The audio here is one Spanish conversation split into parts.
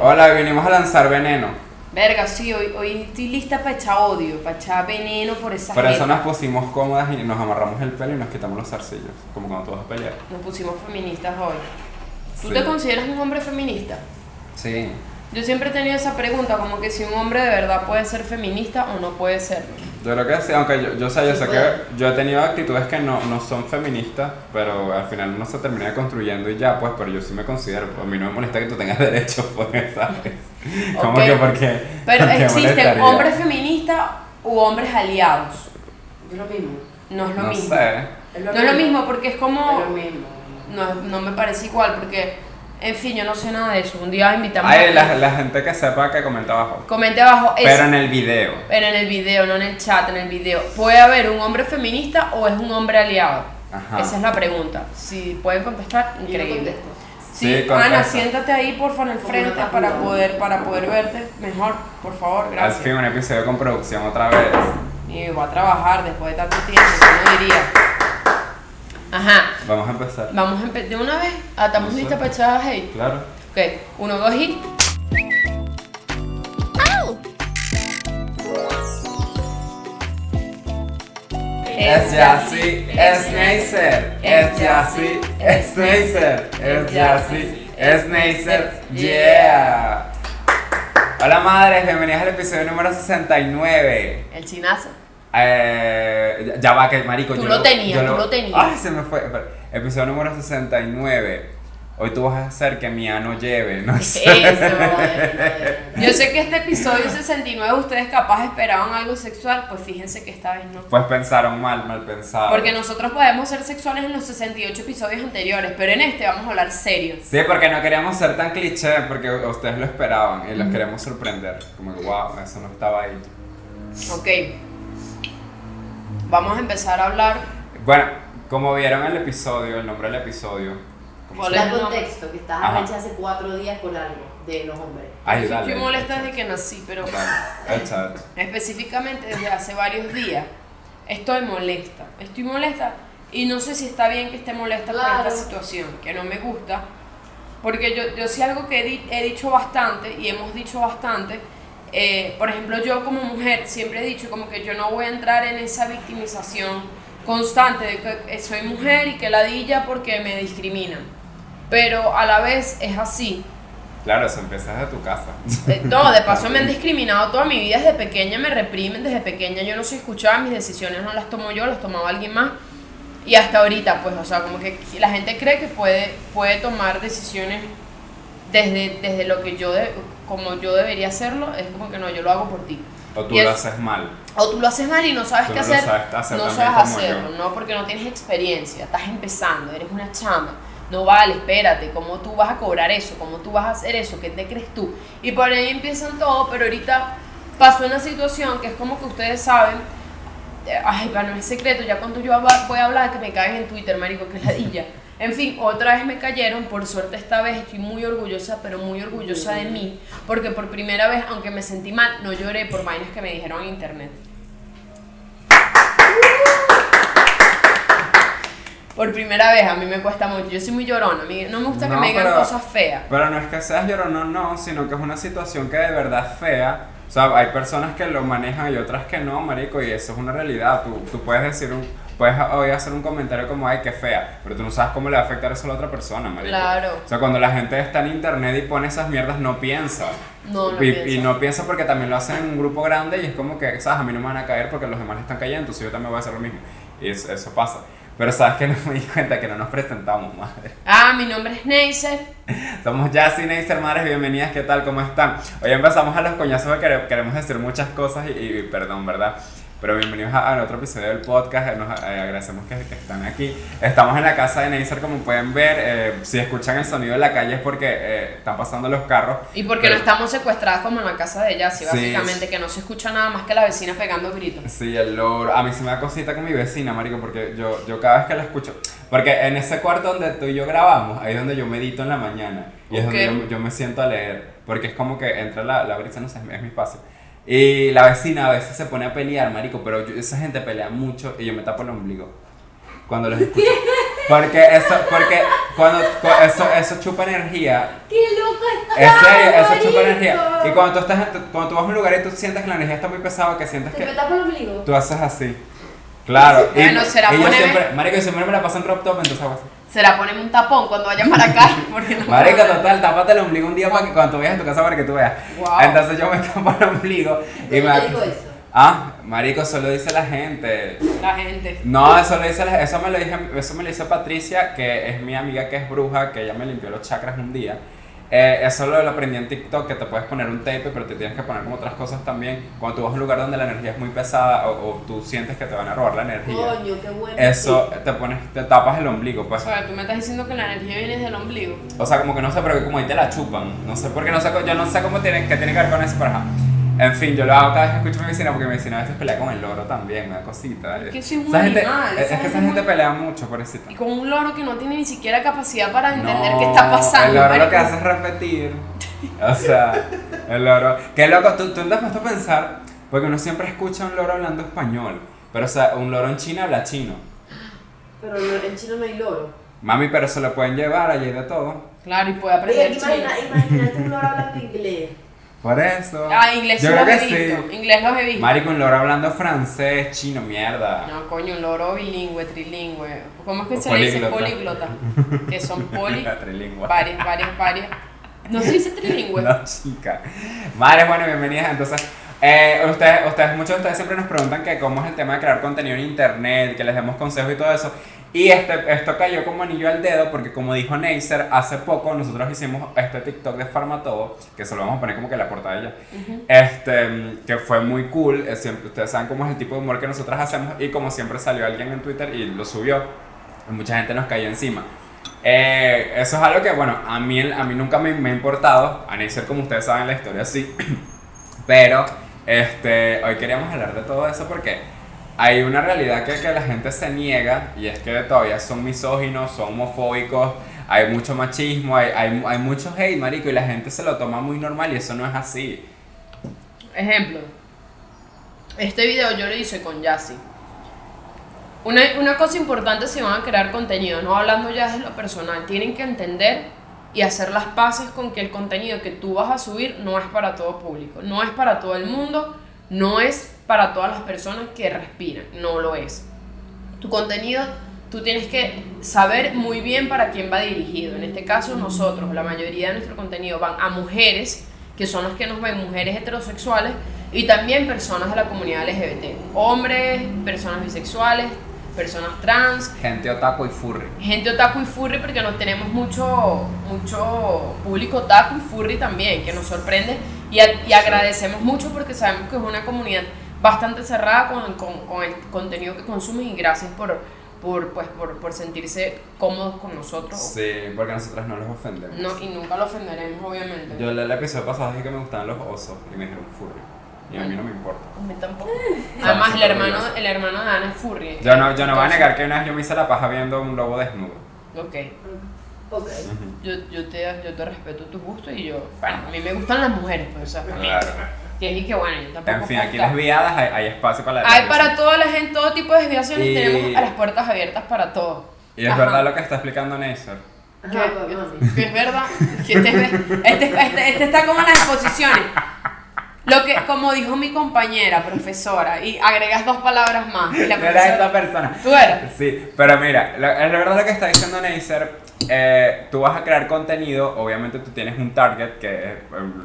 Hola, venimos a lanzar veneno. Verga, sí, hoy, hoy estoy lista para echar odio, para echar veneno por esa Por eso gente. nos pusimos cómodas y nos amarramos el pelo y nos quitamos los zarcillos. Como cuando a pelear. Nos pusimos feministas hoy. ¿Tú Sí. te consideras un hombre feminista? Sí. Yo siempre he tenido esa pregunta, como que si un hombre de verdad puede ser feminista o no puede serlo. Yo creo que sí, aunque yo, yo sé, yo Sí sé puede. que yo he tenido actitudes que no, no son feministas, pero al final uno se termina construyendo y ya, pues, pero yo sí me considero, pues, a mí no me molesta que tú tengas derechos, pues, ¿sabes? Como Ok. que porque... Pero porque existen hombres feministas u hombres aliados. Es lo mismo. No es lo No mismo. sé. Es No es lo mismo porque es Es como... lo mismo. No, no me parece igual porque, en fin, yo no sé nada de eso. Un día invitamos Ay, a la, la gente que sepa que comenta abajo. Comente abajo es, Pero en el video. pero en el video, no en el chat, en el video. ¿Puede haber un hombre feminista o es un hombre aliado? Ajá. Esa es la pregunta. Si pueden contestar, increíble. Sí, Sí. Ana, siéntate ahí porfa en el frente para poder, para poder verte mejor, por favor, Al gracias. fin, un episodio con producción otra vez. Y voy a trabajar después de tanto tiempo, ¿cómo diría? Ajá, Vamos a empezar. vamos a empezar de una vez. Ah, ¿Estamos No listas para echar hate? Claro. Ok, uno, dos y. Es Yassi, es Neisser. Es Yassi, es Neisser. Es Yassi, es Neisser. Yeah. Hola madres, bienvenidas al episodio número 69. El chinazo. Eh, ya va, que marico. Tú yo lo tenías, yo tú lo tenías. Ay, se me fue. Episodio número 69. Hoy tú vas a hacer que mi ano lleve, no sé. Eso. Yo sé que este episodio 69 ustedes capaz esperaban algo sexual, pues fíjense que esta vez no. Pues pensaron mal, mal pensado. Porque nosotros podemos ser sexuales en los 68 episodios anteriores, pero en este vamos a hablar serio. Sí, porque no queríamos ser tan cliché, porque ustedes lo esperaban y los queremos sorprender. Como que, wow, eso no estaba ahí. Ok. Vamos a empezar a hablar. Bueno, como vieron el episodio, el nombre del episodio. ¿cómo ¿Cuál se es el contexto, que estás arrecha hace cuatro días por algo de los hombres. Ay, dale. estoy molesta desde que nací, pero Dale, específicamente desde hace varios días estoy molesta. Estoy molesta y no sé si está bien que esté molesta por Claro. esta situación, que no me gusta. Porque yo, yo sí algo que he, di- he dicho bastante y hemos dicho bastante. Eh, por ejemplo, yo como mujer siempre he dicho como que yo no voy a entrar en esa victimización constante de que eh, soy mujer y que ladilla porque me discriminan. Pero a la vez es así. Claro, eso empieza desde tu casa. Eh, No, de paso me han discriminado toda mi vida desde pequeña, me reprimen desde pequeña, yo no soy escuchada, mis decisiones no las tomo yo, las tomaba alguien más. Y hasta ahorita, pues, o sea, como que la gente cree que puede, puede tomar decisiones desde, desde lo que yo, de- como yo debería hacerlo, es como que no, yo lo hago por ti. O tú Y lo es- haces mal. O tú lo haces mal y no sabes Tú qué no hacer, sabes hacer no sabes hacerlo, yo. no porque no tienes experiencia, estás empezando, eres una chama, no vale, espérate, ¿cómo tú vas a cobrar eso? ¿Cómo tú vas a hacer eso? ¿Qué te crees tú? Y por ahí empiezan todo, pero ahorita pasó una situación que es como que ustedes saben, eh, ay, para no es secreto, ya cuando yo voy a hablar que me caen en Twitter, marico, que ladilla. En fin, otra vez me cayeron, por suerte esta vez estoy muy orgullosa, pero muy orgullosa de mí, porque por primera vez, aunque me sentí mal, no lloré por vainas que me dijeron en internet. Por primera vez, a mí me cuesta mucho. Yo soy muy llorona. A mí no me gusta que me digan pero- cosas feas. Pero no es que seas llorón, no, no, sino que es una situación que de verdad es fea. O sea, hay personas que lo manejan y otras que no, marico, y eso es una realidad. Tú, tú puedes decir un, puedes hoy hacer un comentario como, ay, qué fea, pero tú no sabes cómo le va a afectar eso a la otra persona, marico. Claro. O sea, cuando la gente está en internet y pone esas mierdas, no piensa. No, no y, piensa. y no piensa porque también lo hacen en un grupo grande y es como que, ¿sabes? A mí no me van a caer porque los demás están cayendo, entonces yo también voy a hacer lo mismo. Y eso, eso pasa. Pero sabes que no me di cuenta que no nos presentamos, madre. Ah, mi nombre es Neisser. Somos Jazzy Neister, madres, bienvenidas, ¿qué tal? ¿Cómo están? Hoy empezamos a los coñazos que quere- queremos decir muchas cosas y, y perdón, ¿verdad? Pero bienvenidos a, a otro episodio del podcast, eh, nos eh, agradecemos que, que están aquí. Estamos en la casa de Neisser, como pueden ver, eh, si escuchan el sonido de la calle es porque eh, están pasando los carros. Y porque Pero- no estamos secuestradas como en la casa de ella, sí, Sí, básicamente, que no se escucha nada más que la vecina pegando gritos. Sí, el loro. A mí se me da cosita con mi vecina, marico, porque yo, yo cada vez que la escucho... Porque en ese cuarto donde tú y yo grabamos, ahí es donde yo medito en la mañana. Y es Ok. donde yo, yo me siento a leer. Porque es como que entra la, la brisa, no sé, es es mi espacio. Y la vecina a veces se pone a pelear, marico, pero yo- esa gente pelea mucho y yo me tapo el ombligo. Cuando los escucho. Porque eso, porque cuando, cu- eso, eso chupa energía. ¡Qué loco está! Es serio, eso marico! chupa energía. Y cuando tú estás, cuando tú vas a un lugar y tú sientes que la energía está muy pesada, que sientes ¿Te que metas por el ombligo? tú haces así. Claro. Y, Bueno, será y yo siempre, marico, yo siempre me la paso en crop top, entonces hago así. Será ponerme un tapón cuando vaya para acá. Porque no Marico, total, tápate el ombligo un día para que cuando tú vayas a tu casa para que tú veas. Wow. Entonces yo me tapo el ombligo y ¿Quién me te dijo eso? Ah, marico, eso lo dice la gente. La gente. No, eso lo dice la- eso me lo dije, eso me lo hizo Patricia, que es mi amiga que es bruja, que ella me limpió los chakras un día. Eh, eso lo, lo aprendí en TikTok, que te puedes poner un tape, pero te tienes que poner como otras cosas también. Cuando tú vas a un lugar donde la energía es muy pesada o, o tú sientes que te van a robar la energía, Coño, qué bueno. eso te pones, te tapas el ombligo, O pues. sea, tú me estás diciendo que la energía viene del ombligo. O sea, como que no sé, pero que como ahí te la chupan. No sé, porque no sé, yo no sé cómo tiene, qué tiene que ver con eso, pero ajá. En fin, yo lo hago cada vez que escucho a mi vecina, porque mi vecina a veces pelea con el loro también, da cosita. Es que es un Esa gente- animal, es, esa es que esa gente gente es muy- pelea mucho, pobrecita. Y con un loro que no tiene ni siquiera capacidad para entender No, qué está pasando. El loro lo marico. que hace es repetir. O sea, el loro. Qué loco, tú, tú te has puesto a pensar, porque uno siempre escucha a un loro hablando español, pero o sea, un loro en China habla chino. Pero en China no hay loro. Mami, pero se lo pueden llevar allí de todo. Claro, y puede Oye, aprender chino. imagina, imagínate un loro hablando inglés. Por eso. Ah, inglés Yo los creo he que visto. sí. Inglés los he visto. Marico, un loro hablando francés, chino, mierda. No, coño, un loro bilingüe, trilingüe. ¿Cómo es que O se le dice políglota. políglota? Que son poli. La trilingua. varias, varias, varias. No se dice trilingüe. No, chica. Madres, bueno, bienvenidas. Entonces, eh, ustedes, ustedes, muchos de ustedes siempre nos preguntan que cómo es el tema de crear contenido en internet, que les demos consejos y todo eso. Y este, esto cayó como anillo al dedo porque como dijo Neisser, hace poco nosotros hicimos este TikTok de Farmatodo, que se lo vamos a poner como que en la portada ya, este, que fue muy cool. siempre, ustedes saben cómo es el tipo de humor que nosotros hacemos y como siempre salió alguien en Twitter y lo subió, y mucha gente nos cayó encima. Eh, eso es algo que, bueno, a mí, a mí nunca me, me ha importado, a Neisser como ustedes saben la historia sí, pero este, hoy queríamos hablar de todo eso porque hay una realidad que, que la gente se niega y es que todavía son misóginos, son homofóbicos, hay mucho machismo, hay, hay, hay hate, marico, y la gente se lo toma muy normal y eso no es así. Ejemplo. Este video yo lo hice con Yassi. Una, una cosa importante si van a crear contenido, no hablando ya de lo personal, tienen que entender y hacer las paces con que el contenido que tú vas a subir no es para todo público, no es para todo el mundo, no es para todas las personas que respiran, no lo es. Tu contenido, tú tienes que saber muy bien para quién va dirigido. En este caso, nosotros, la mayoría de nuestro contenido van a mujeres, que son las que nos ven, mujeres heterosexuales, y también personas de la comunidad LGBT, hombres, personas bisexuales, personas trans, Gente otaku y furry. gente otaku y furry porque no tenemos mucho, mucho público otaku y furry también, que nos sorprende y, a- y agradecemos mucho porque sabemos que es una comunidad bastante cerrada con, con- con el contenido que consumen y gracias por, por, pues, por, por sentirse cómodos con nosotros. Sí, porque nosotros no los ofendemos. No, y nunca lo ofenderemos, obviamente. Yo el, el episodio pasado dije que me gustaban los osos y me dijeron furry. Y a mí no me importa. A mí tampoco. Además, el hermano, el hermano de Ana es furry. Yo no, yo no voy a negar que una vez yo me hice la paja viendo un lobo desnudo. Ok. Ok. Yo, yo, te, yo te respeto tus gustos y yo. Bueno, a mí me gustan las mujeres, pues, o sea, para mí. Claro. Que es y que bueno, yo tampoco. En fin, aquí estar- lesbiadas hay, hay espacio para la Hay para toda la gente, todo tipo de desviaciones, Y- tenemos a las puertas abiertas para todo. Y es Ajá. verdad lo que está explicando Neisser. Que, Ajá, pues, mami. que es verdad, que este, este, este, este está como en las exposiciones. Lo que, como dijo mi compañera, profesora, y agregas dos palabras más. Y la era esta persona. Tú eras. Sí, pero mira, lo- es verdad lo que está diciendo Neisser. Eh, tú vas a crear contenido, obviamente tú tienes un target que eh,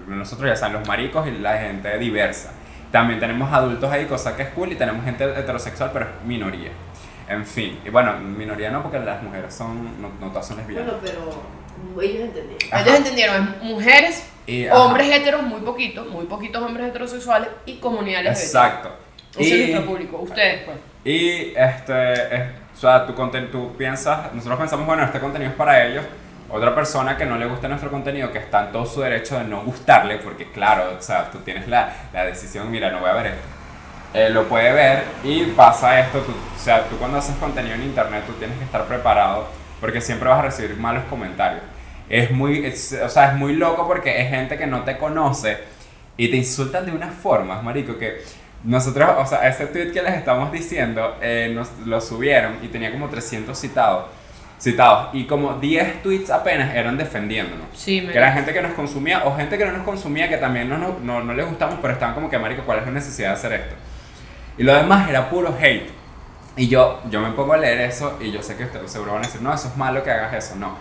nosotros ya saben, los maricos y la gente diversa. También tenemos adultos ahí, cosa que es cool, y tenemos gente heterosexual, pero es minoría. En fin, y bueno, minoría no porque las mujeres son, no, no todas son lesbianas. Bueno, pero ellos entendieron. Ajá. Ellos entendieron, es mujeres, Y, hombres heteros, muy poquitos, muy poquitos hombres heterosexuales y comunidades Exacto. Ese es Y- nuestro público, ustedes pues. Y este, sea, tu conten- tú piensas, nosotros pensamos, bueno, este contenido es para ellos. Otra persona que no le guste nuestro contenido, que está en todo su derecho de no gustarle, porque claro, o sea, tú tienes la, la decisión, mira, no voy a ver esto. Eh, lo puede ver y pasa esto, tú- o sea, tú cuando haces contenido en internet, tú tienes que estar preparado, porque siempre vas a recibir malos comentarios. Es muy, es- o sea, es muy loco porque es gente que no te conoce y te insultan de unas formas, marico, que nosotros, o sea, ese tweet que les estamos diciendo, eh, nos lo subieron y tenía como 300 citados. citados. Y como 10 tweets apenas eran defendiéndonos. Sí, me Que era gente que nos consumía o gente que no nos consumía que también no, no, no, no les gustamos, pero estaban como que, marico, ¿cuál es la necesidad de hacer esto? Y lo demás era puro hate. Y yo, yo me pongo a leer eso y yo sé que ustedes seguro van a decir, no, eso es malo que hagas eso, no.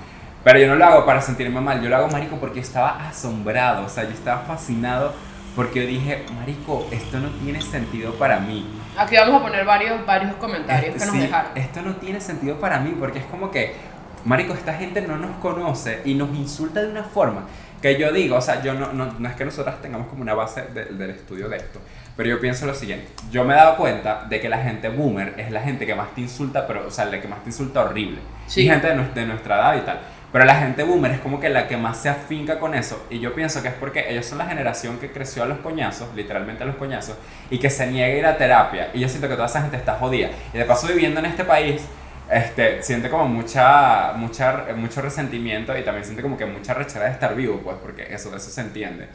Pero yo no lo hago para sentirme mal, yo lo hago, marico, porque estaba asombrado, o sea, yo estaba fascinado porque yo dije, marico, esto no tiene sentido para mí. Aquí vamos a poner varios, varios comentarios que nos Sí, dejaron. Esto no tiene sentido para mí porque es como que, marico, esta gente no nos conoce y nos insulta de una forma que yo digo, o sea, yo no, no, no es que nosotras tengamos como una base de- del estudio de esto, pero yo pienso lo siguiente, yo me he dado cuenta de que la gente boomer es la gente que más te insulta, pero, o sea, la que más te insulta horrible. Sí. Y gente de, de nuestra edad y tal. Pero la gente boomer es como que la que más se afinca con eso. Y yo pienso que es porque ellos son la generación que creció a los coñazos, literalmente a los coñazos, y que se niega a ir a terapia. Y yo siento que toda esa gente está jodida. Y de paso viviendo en este país, este, siente como mucha, mucha, mucho resentimiento y también siente como que mucha rechera de estar vivo, pues, porque eso, eso se entiende.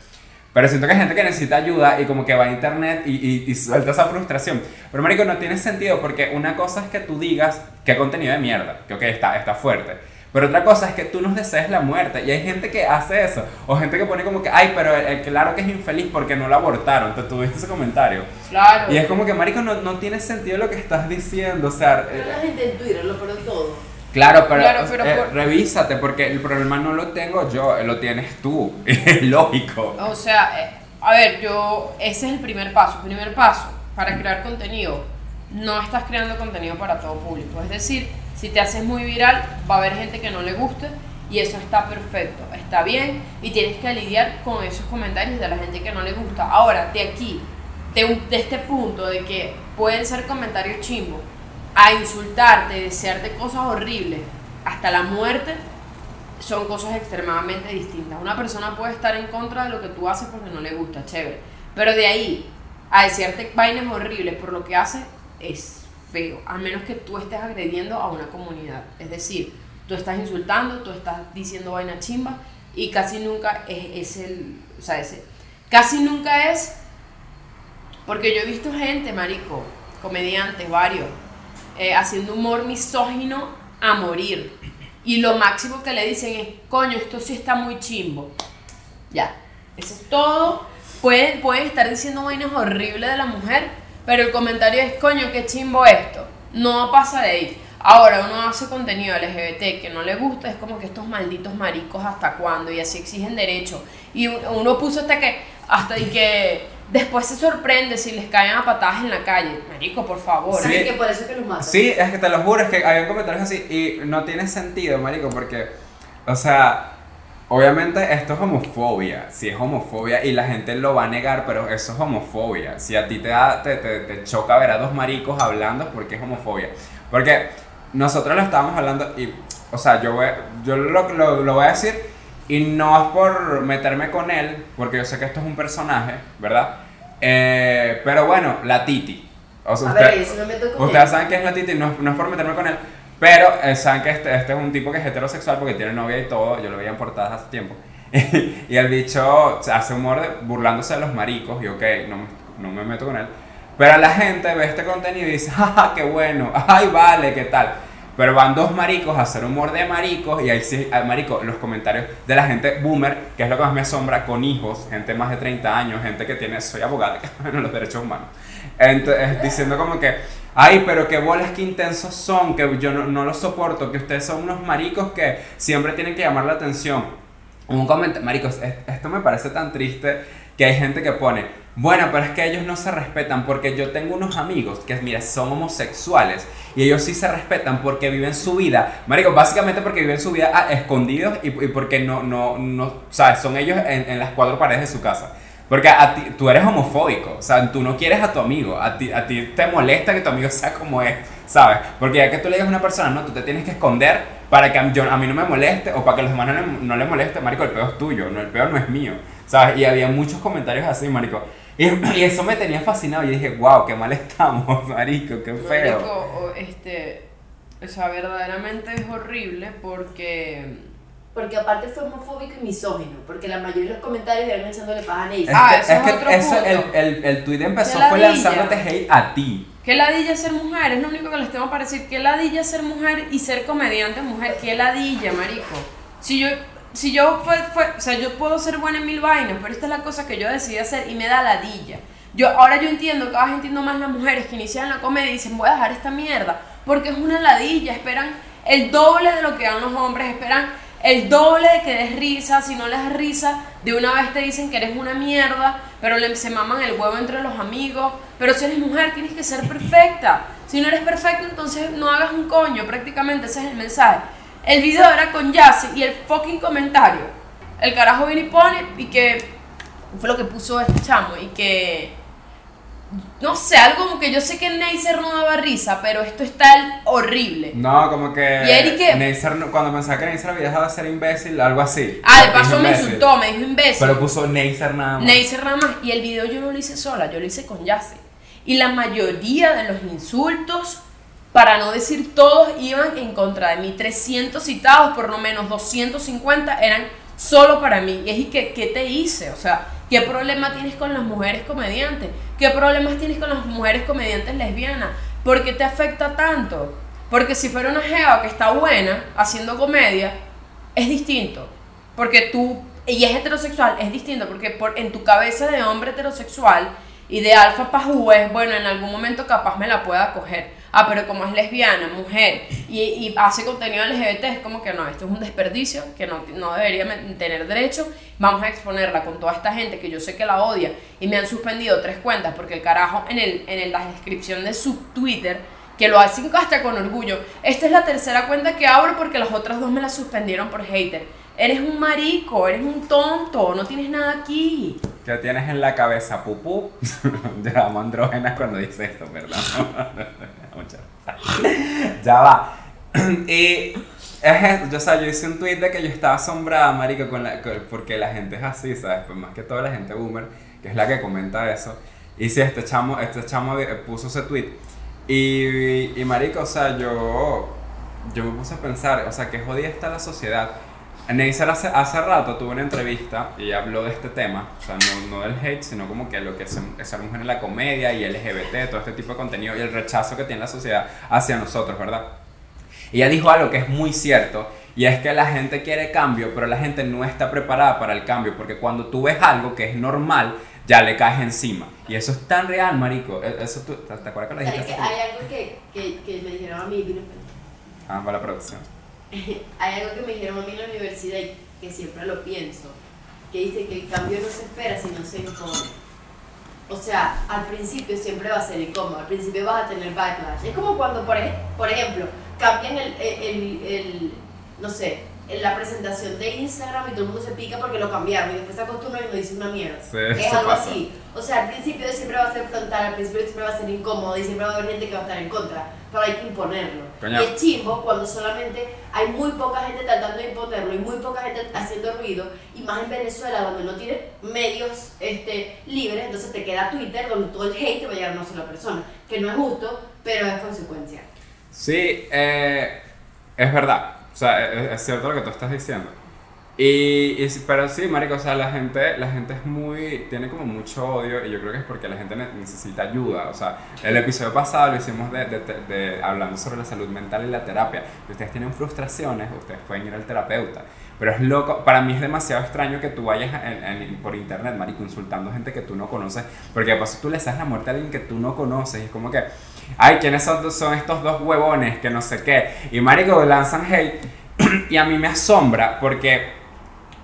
Pero siento que hay gente que necesita ayuda y como que va a internet y, y, suelta esa frustración. Pero marico, no tiene sentido porque una cosa es que tú digas qué contenido de mierda, que ok, está, está fuerte. Pero otra cosa es que tú nos desees la muerte. Y hay gente que hace eso. O gente que pone como que, ay, pero el, el claro que es infeliz porque no lo abortaron. Te tuviste ese comentario. Claro. Y es como que, marico, no, no tiene sentido lo que estás diciendo. O sea, Pero eh, la gente en Twitter lo peor de todo. Claro, pero, Claro, pero eh, por- revísate porque el problema no lo tengo yo, lo tienes tú. Es lógico. O sea, eh, a ver, yo, ese es el primer paso. Primer paso, para crear contenido, no estás creando contenido para todo público. Es decir, si te haces muy viral, va a haber gente que no le guste y eso está perfecto, está bien y tienes que lidiar con esos comentarios de la gente que no le gusta. Ahora, de aquí, de, este punto de que pueden ser comentarios chimbos, a insultarte, desearte cosas horribles, hasta la muerte, son cosas extremadamente distintas. Una persona puede estar en contra de lo que tú haces porque no le gusta, chévere. Pero de ahí a decirte vainas horribles por lo que hace es feo. A menos que tú estés agrediendo a una comunidad. Es decir, tú estás insultando, tú estás diciendo vaina chimba y casi nunca es, es el. O sea, ese. Casi nunca es. Porque yo he visto gente, marico, comediantes, varios, eh, haciendo humor misógino a morir. Y lo máximo que le dicen es, coño, esto sí está muy chimbo. Ya, eso es todo. Pueden, pueden estar diciendo vainas horribles de la mujer, pero el comentario es, coño, qué chimbo esto. No pasa de ahí. Ahora uno hace contenido LGBT que no le gusta, es como que estos malditos maricos hasta cuándo y así exigen derecho. Y un- uno puso hasta que, hasta y que después se sorprende si les caen a patadas en la calle. Marico, por favor. Sí. ¿Saben que por eso es que los matan? Sí, es que te lo juro, es que había comentarios así y no tiene sentido, marico, porque, o sea, obviamente esto es homofobia, sí es homofobia y la gente lo va a negar, pero eso es homofobia. Si a ti te, da, te, te, te choca ver a dos maricos hablando, porque es homofobia. Porque nosotros lo estábamos hablando y, o sea, yo, voy, yo lo, lo, lo voy a decir y no es por meterme con él, porque yo sé que esto es un personaje, ¿verdad? Eh, pero bueno, la Titi. O sea, usted- ver, Ustedes saben que es la Titi, no, no es por meterme con él, pero eh, saben que este, este es un tipo que es heterosexual porque tiene novia y todo, yo lo veía en portadas hace tiempo. y el bicho hace humor de- burlándose de los maricos y ok, no, me- no me meto con él. Pero la gente ve este contenido y dice, jaja, qué bueno, ay, vale, qué tal. Pero van dos maricos a hacer humor de maricos y ahí sí, ah, marico, los comentarios de la gente boomer, que es lo que más me asombra, con hijos, gente más de 30 años, gente que tiene, soy abogada, bueno, los derechos humanos. Entonces, diciendo como que, ay, pero qué bolas que intensos son, que yo no, no los soporto, que ustedes son unos maricos que siempre tienen que llamar la atención. Un comentario, maricos, es- esto me parece tan triste que hay gente que pone, bueno, pero es que ellos no se respetan porque yo tengo unos amigos que, mira, son homosexuales y ellos sí se respetan porque viven su vida, marico, básicamente porque viven su vida a escondidos y, y porque no, no, no, sabes, son ellos en, en las cuatro paredes de su casa. Porque a ti, tú eres homofóbico, o sea, tú no quieres a tu amigo, a ti, a ti te molesta que tu amigo sea como es, ¿sabes? Porque ya que tú le digas a una persona, no, tú te tienes que esconder para que a, yo- a mí no me moleste o para que los demás no le, no le moleste, marico, el peor es tuyo, no, el peor no es mío, ¿sabes? Y había muchos comentarios así, marico. Y, y eso me tenía fascinado, y dije, wow, qué mal estamos, marico, qué feo. Marico, este, o sea, verdaderamente es horrible porque... Porque aparte fue homofóbico y misógino. Porque la mayoría de los comentarios eran echándole paja a Neisy. Es Ah, que, eso es es que otro eso, punto. el, el, el tweet empezó fue lanzándote hate a ti. ¿Qué ladilla ser mujer? Es lo único que les tengo para decir. ¿Qué ladilla ser mujer y ser comediante mujer? ¿Qué ladilla, marico? Si yo, si yo fue, fue, o sea, yo puedo ser buena en mil vainas, pero esta es la cosa que yo decidí hacer y me da ladilla. Yo, ahora yo entiendo, cada vez entiendo más las mujeres que inician la comedia y dicen, voy a dejar esta mierda, porque es una ladilla, esperan el doble de lo que dan los hombres, esperan el doble de que des risa, si no les das risa, de una vez te dicen que eres una mierda, pero le, se maman el huevo entre los amigos, pero si eres mujer tienes que ser perfecta, si no eres perfecta entonces no hagas un coño, prácticamente ese es el mensaje. El video era con Yassi y el fucking comentario, el carajo viene y pone y que fue lo que puso este chamo y que no sé, algo como que yo sé que Neisser no daba risa, pero esto está horrible. No, como que. ¿Y? Neisser no- cuando pensaba que Neisser había dejado de ser imbécil, algo así. Ah, de paso me insultó, me dijo imbécil. Pero puso Neisser nada más. Neisser nada más. Y el video yo no lo hice sola, yo lo hice con Yassi. Y la mayoría de los insultos, para no decir todos, iban en contra de mí. 300 citados, por lo menos 250 eran solo para mí. Y es y que, ¿qué te hice? O sea, ¿qué problema tienes con las mujeres comediantes? ¿Qué problemas tienes con las mujeres comediantes lesbianas? ¿Por qué te afecta tanto? Porque si fuera una jeva que está buena haciendo comedia, es distinto. Porque tú, y es heterosexual, es distinto, porque por, en tu cabeza de hombre heterosexual y de alfa pajú es, bueno, en algún momento capaz me la pueda coger. Ah, pero como es lesbiana, mujer, y, hace contenido LGBT, es como que no, esto es un desperdicio, que no, no debería tener derecho. Vamos a exponerla con toda esta gente que yo sé que la odia y me han suspendido tres cuentas porque el carajo en, el, en el- la descripción de su Twitter que lo hacen hasta con orgullo. Esta es la tercera cuenta que abro porque las otras dos me las suspendieron por hater. Eres un marico, eres un tonto, no tienes nada aquí. Que tienes en la cabeza pupú. Llamo andrógenas cuando dice esto, perdón. Muchas. ya va. y es, yo, o sea, yo hice un tweet de que yo estaba asombrada, marico, con la, con- porque la gente es así, ¿sabes? Pues más que todo la gente boomer, que es la que comenta eso. Y si este chamo, este chamo puso ese tweet. Y, y marico, o sea, yo, yo me puse a pensar, o sea, que jodida está la sociedad. Neisser hace, hace rato tuvo una entrevista y habló de este tema, o sea, no, no del hate, sino como que lo que es ser- mujer en la comedia y LGBT, todo este tipo de contenido y el rechazo que tiene la sociedad hacia nosotros, ¿verdad? Y ella dijo algo que es muy cierto, y es que la gente quiere cambio, pero la gente no está preparada para el cambio, porque cuando tú ves algo que es normal, ya le caes encima. Y eso es tan real, marico. E- Eso tú, ¿te, acuerdas que lo ¿Sabes dijiste? hay algo que, que, que me dijeron a mí? Ah, para la producción. hay algo que me dijeron a mí en la universidad y que siempre lo pienso, que dice que el cambio no se espera, sino se impone. O sea, al principio siempre va a ser incómodo, al principio vas a tener backlash. Es como cuando, por, por ejemplo, cambian el, el, el- el- no sé, en la presentación de Instagram y todo el mundo se pica porque lo cambiaron y después se acostumbran y no dicen una mierda. Sí, es algo pasa. así. O sea, al principio siempre va a ser frontal, al principio siempre va a ser incómodo y siempre va a haber gente que va a estar en contra, pero hay que imponerlo. Coño. Y es chimbo cuando solamente hay muy poca gente tratando de imponerlo y muy poca gente haciendo ruido, y más en Venezuela donde no tiene medios este, libres, entonces te queda Twitter donde todo el hate te va a llegar a una sola persona, que no es justo, pero es consecuencia. Sí, eh, es verdad. O sea, es, es cierto lo que tú estás diciendo. Y, y pero sí, marico, o sea, la gente, la gente es muy, tiene como mucho odio y yo creo que es porque la gente ne- necesita ayuda. O sea, el episodio pasado lo hicimos de, de- de- de- hablando sobre la salud mental y la terapia. Si ustedes tienen frustraciones, ustedes pueden ir al terapeuta. Pero es loco, para mí es demasiado extraño que tú vayas en- en- por internet, marico, insultando gente que tú no conoces. Porque de paso tú le das la muerte a alguien que tú no conoces. Y es como que, ay, ¿quiénes son, son estos dos huevones? Que no sé qué. Y marico, lanzan hate. y a mí me asombra porque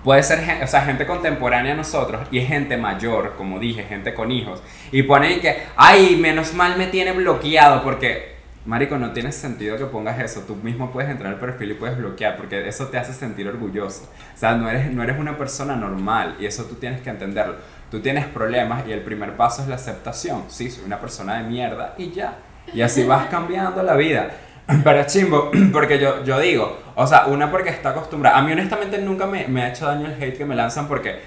puede ser gen- o sea, gente contemporánea a nosotros y es gente mayor, como dije, gente con hijos. Y ponen que, ay, menos mal me tiene bloqueado porque, Marico, no tiene sentido que pongas eso. Tú mismo puedes entrar al perfil y puedes bloquear porque eso te hace sentir orgulloso. O sea, no eres, no eres una persona normal y eso tú tienes que entenderlo. Tú tienes problemas y el primer paso es la aceptación. Sí, soy una persona de mierda y ya. Y así vas cambiando la vida. Pero es chimbo, porque yo, yo digo, o sea, una porque está acostumbrada. A mí honestamente nunca me, me ha hecho daño el hate que me lanzan porque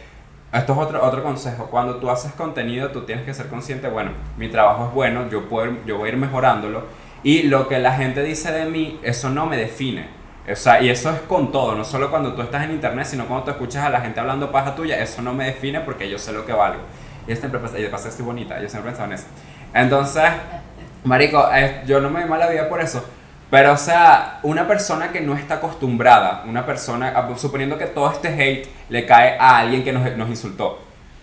esto es otro, otro consejo. Cuando tú haces contenido, tú tienes que ser consciente, bueno, mi trabajo es bueno, yo, puedo, yo voy a ir mejorándolo. Y lo que la gente dice de mí, eso no me define. O sea, y eso es con todo, no solo cuando tú estás en internet, sino cuando tú escuchas a la gente hablando paja tuya, eso no me define porque yo sé lo que valgo. Y siempre y de paso estoy bonita, yo siempre he pensado en eso. Entonces, Marico, eh, yo no me doy mala vida por eso. Pero, o sea, una persona que no está acostumbrada, una persona, ah, suponiendo que todo este hate le cae a alguien que nos, nos insultó.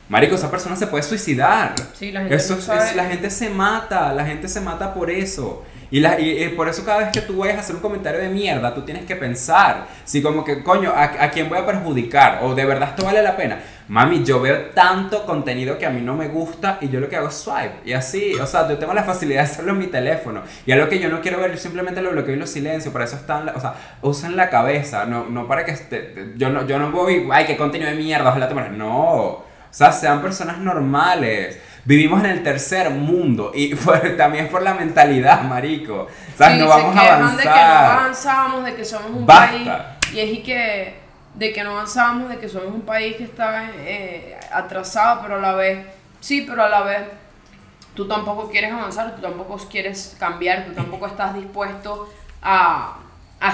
Marico, esa persona se puede suicidar. Sí, la gente Eso no es- la gente se mata, la gente se mata por eso. Y, la, y, y por eso cada vez que tú vayas a hacer un comentario de mierda, tú tienes que pensar, si como que, coño, ¿a, a quién voy a perjudicar? O de verdad esto vale la pena. Mami, yo veo tanto contenido que a mí no me gusta y yo lo que hago es swipe. Y así, o sea, yo tengo la facilidad de hacerlo en mi teléfono. Y algo que yo no quiero ver, yo simplemente lo bloqueo y lo silencio. Por eso están, o sea, usan la cabeza, no, no para que esté, yo no, yo no voy, ay, qué contenido de mierda, ojalá te mueras. No, o sea, sean personas normales. Vivimos en el tercer mundo y por- también por la mentalidad, marico. O sea, Sí, no se vamos a de que no avanzamos, de que somos un Basta. país. Y es y que, de que no avanzamos, de que somos un país que está eh, atrasado, pero a la vez, sí, pero a la vez tú tampoco quieres avanzar, tú tampoco quieres cambiar, tú tampoco estás dispuesto a,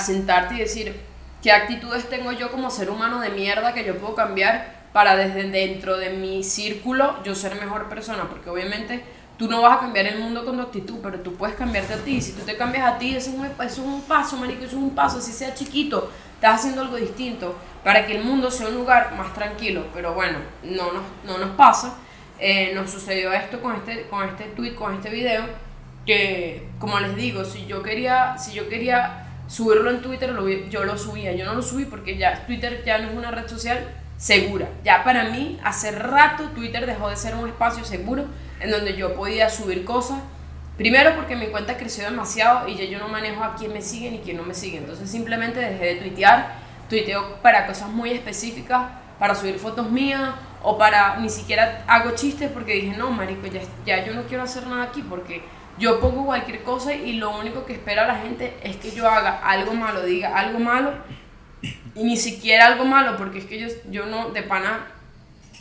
sentarte y decir qué actitudes tengo yo como ser humano de mierda que yo puedo cambiar para desde dentro de mi círculo yo ser mejor persona, porque obviamente tú no vas a cambiar el mundo con tu actitud, pero tú puedes cambiarte a ti, si tú te cambias a ti, eso es un, es un paso, marico, eso es un paso, así sea chiquito, estás haciendo algo distinto para que el mundo sea un lugar más tranquilo, pero bueno, no nos, no nos pasa. Eh, nos sucedió esto con este, con este tweet, con este video, que como les digo, si yo quería, si yo quería subirlo en Twitter, lo yo lo subía. Yo no lo subí porque ya Twitter ya no es una red social segura. Ya para mí, hace rato Twitter dejó de ser un espacio seguro en donde yo podía subir cosas. Primero porque mi cuenta creció demasiado y ya yo no manejo a quién me sigue ni quién no me sigue. Entonces simplemente dejé de tuitear. Tuiteo para cosas muy específicas, para subir fotos mías o para ni siquiera hago chistes porque dije, no, marico, ya, ya yo no quiero hacer nada aquí porque yo pongo cualquier cosa y lo único que espera la gente es que yo haga algo malo, diga algo malo y ni siquiera algo malo porque es que yo, yo no, de pana,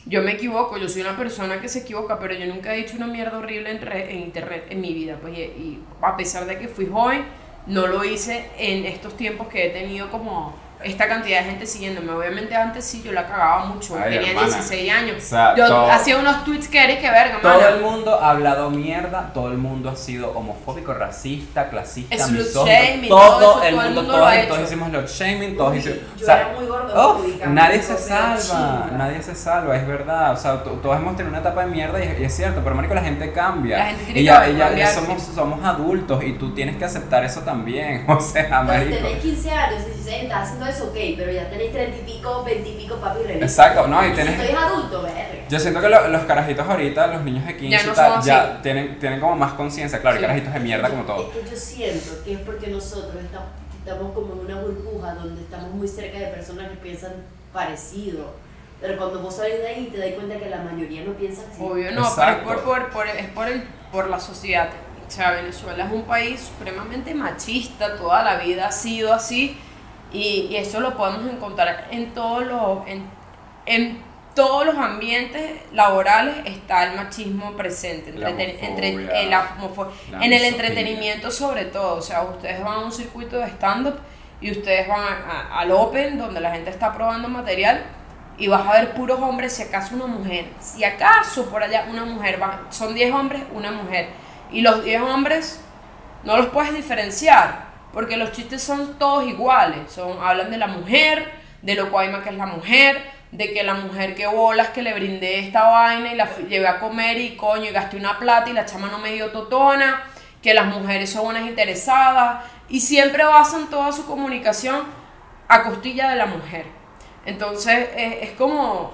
yo me equivoco, yo soy una persona que se equivoca, pero yo nunca he dicho una mierda horrible en, re- en internet en mi vida, pues y, y a pesar de que fui joven, no lo hice en estos tiempos que he tenido como esta cantidad de gente siguiéndome. Obviamente antes sí yo la cagaba mucho, Ay, tenía hermana. 16 años. O sea, yo todo- hacía unos tweets que eres que verga, Todo mana. el mundo ha hablado mierda, todo el mundo ha sido homofóbico, racista, clasista, Slut misógino. shaming, todo, todo el todo el mundo, mundo todos, todos hicimos los shaming, todos hicimos. yo o sea, era muy gordofóbica, uf, nadie se salva, nadie se salva, es verdad. O sea, to- todos hemos tenido una etapa de mierda y, y es cierto, pero marico, la gente cambia. La gente tiene y que ya, ya- ya somos, somos adultos y tú tienes que aceptar eso también. O sea, marico. tenés 15 años, 16, estás haciendo eso, ok, pero ya tenés 30 y pico, 20 y pico, papi, revísate. Exacto, no, y si tenés- sois adulto, verga. Yo siento que lo- los carajitos ahorita, los niños de 15 Ya y no tal, ya tienen, tienen como más conciencia. Claro, Sí. carajitos de mierda como todo. Es que yo siento que es porque nosotros estamos, estamos como en una burbuja donde estamos muy cerca de personas que piensan parecido. Pero cuando vos salís de ahí te das cuenta que la mayoría no piensa así. Obvio, no, pero es Exacto. por, por, por- es por, el, por la sociedad. O sea, Venezuela es un país supremamente machista, toda la vida ha sido así, y, y eso lo podemos encontrar en todos los, en, en todos los ambientes laborales está el machismo presente, entreten- entre- eh, la homofo- la en el entretenimiento sobre todo, o sea, ustedes van a un circuito de stand-up y ustedes van a- a- al Open, donde la gente está probando material, y vas a ver puros hombres, si acaso una mujer. Si acaso por allá una mujer, va- son 10 hombres, una mujer. Y los 10 hombres no los puedes diferenciar, porque los chistes son todos iguales. Son, hablan de la mujer, de lo cuaima que es la mujer, de que la mujer que bolas que le brindé esta vaina y la llevé a comer y coño, y gasté una plata y la chama no me dio totona, que las mujeres son unas interesadas, y siempre basan toda su comunicación a costilla de la mujer. Entonces es, es como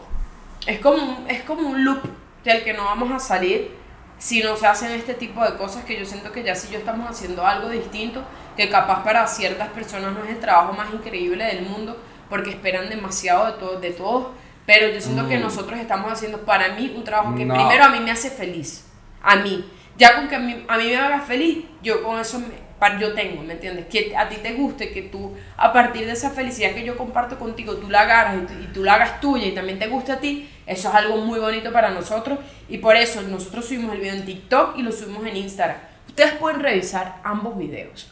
es como es como un loop del que no vamos a salir si no se hacen este tipo de cosas que yo siento que ya si yo estamos haciendo algo distinto que capaz para ciertas personas no es el trabajo más increíble del mundo porque esperan demasiado de todo de todos pero yo siento que Mm. nosotros estamos haciendo para mí un trabajo que No. primero a mí me hace feliz a mí ya con que a mí, a mí me haga feliz yo con eso me- yo tengo, ¿me entiendes? Que a ti te guste, que tú a partir de esa felicidad que yo comparto contigo, tú la agarras y tú, la hagas tuya y también te guste a ti, eso es algo muy bonito para nosotros y por eso nosotros subimos el video en TikTok y lo subimos en Instagram. Ustedes pueden revisar ambos videos.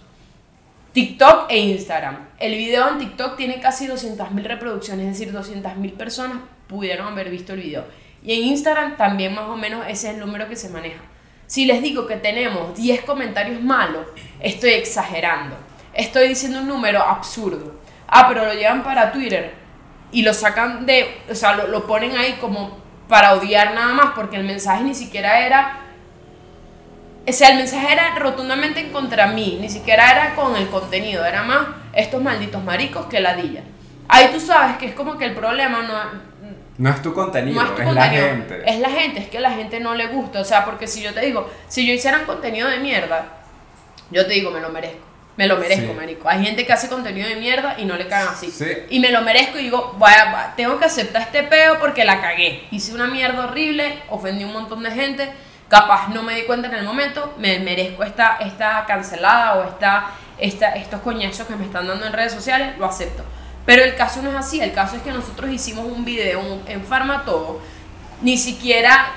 TikTok e Instagram. El video en TikTok tiene casi 200.000 reproducciones, es decir, 200.000 personas pudieron haber visto el video. Y en Instagram también más o menos ese es el número que se maneja. Si les digo que tenemos 10 comentarios malos, estoy exagerando. Estoy diciendo un número absurdo. Ah, pero lo llevan para Twitter y lo sacan de, o sea, lo, ponen ahí como para odiar nada más, porque el mensaje ni siquiera era o sea, el mensaje era rotundamente en contra mí, ni siquiera era con el contenido, era más estos malditos maricos que ladilla. Ahí tú sabes que es como que el problema no, No es tu contenido, no es tu es la gente. es la gente, es que a la gente no le gusta. O sea, porque si yo te digo, si yo hiciera un contenido de mierda, yo te digo, me lo merezco. Me lo merezco, Sí. marico. Hay gente que hace contenido de mierda y no le cagan así. Sí. Y me lo merezco y digo, vaya, va- tengo que aceptar este peo porque la cagué. Hice una mierda horrible, ofendí un montón de gente. Capaz no me di cuenta en el momento, me merezco esta, esta cancelada o esta, esta, estos coñazos que me están dando en redes sociales, lo acepto. Pero el caso no es así, el caso es que nosotros hicimos un video en Farmatodo, ni siquiera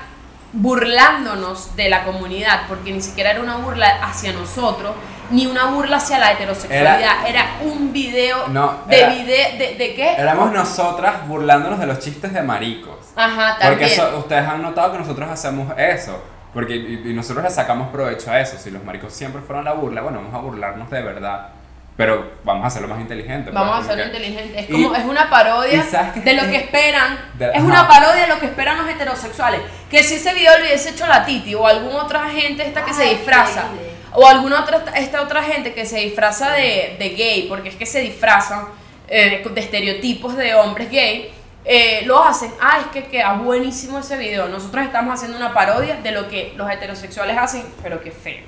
burlándonos de la comunidad, porque ni siquiera era una burla hacia nosotros, ni una burla hacia la heterosexualidad, era, un video No, de era- video, de, ¿de qué? Éramos nosotras burlándonos de los chistes de maricos. Ajá, Porque también. eso- ustedes han notado que nosotros hacemos eso. Porque y, y nosotros le sacamos provecho a eso. Si los maricos siempre fueron la burla, bueno, vamos a burlarnos de verdad. Pero vamos a hacerlo más inteligente. Vamos a pues, hacerlo porque- inteligente. Es y- como, es una parodia de lo que esperan. de- es ajá. una parodia de lo que esperan los heterosexuales. Que si ese video lo hubiese hecho la Titi o alguna otra gente esta que se disfraza. O alguna otra, esta otra gente que se disfraza de, de gay, porque es que se disfrazan eh, de estereotipos de hombres gay. eh, lo hacen, ah, es que queda buenísimo ese video. Nosotros estamos haciendo una parodia de lo que los heterosexuales hacen, pero que feo.